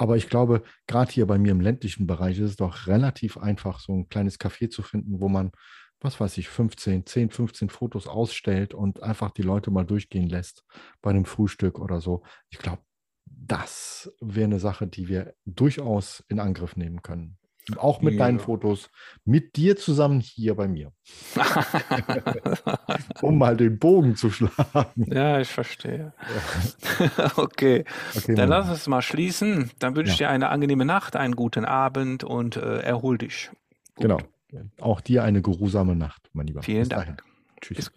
Aber ich glaube, gerade hier bei mir im ländlichen Bereich ist es doch relativ einfach, so ein kleines Café zu finden, wo man, was weiß ich, 15, 10, 15 Fotos ausstellt und einfach die Leute mal durchgehen lässt bei einem Frühstück oder so. Ich glaube, das wäre eine Sache, die wir durchaus in Angriff nehmen können. Auch mit deinen Ja. Fotos, mit dir zusammen hier bei mir, um mal den Bogen zu schlagen. ja, ich verstehe. Okay, Okay, dann lass uns mal schließen. Dann wünsche ich Ja. dir eine angenehme Nacht, einen guten Abend und äh, erhol dich. Gut. Genau. Auch dir eine geruhsame Nacht, mein Lieber. Vielen Bis Dank. dahin. Tschüss. Bis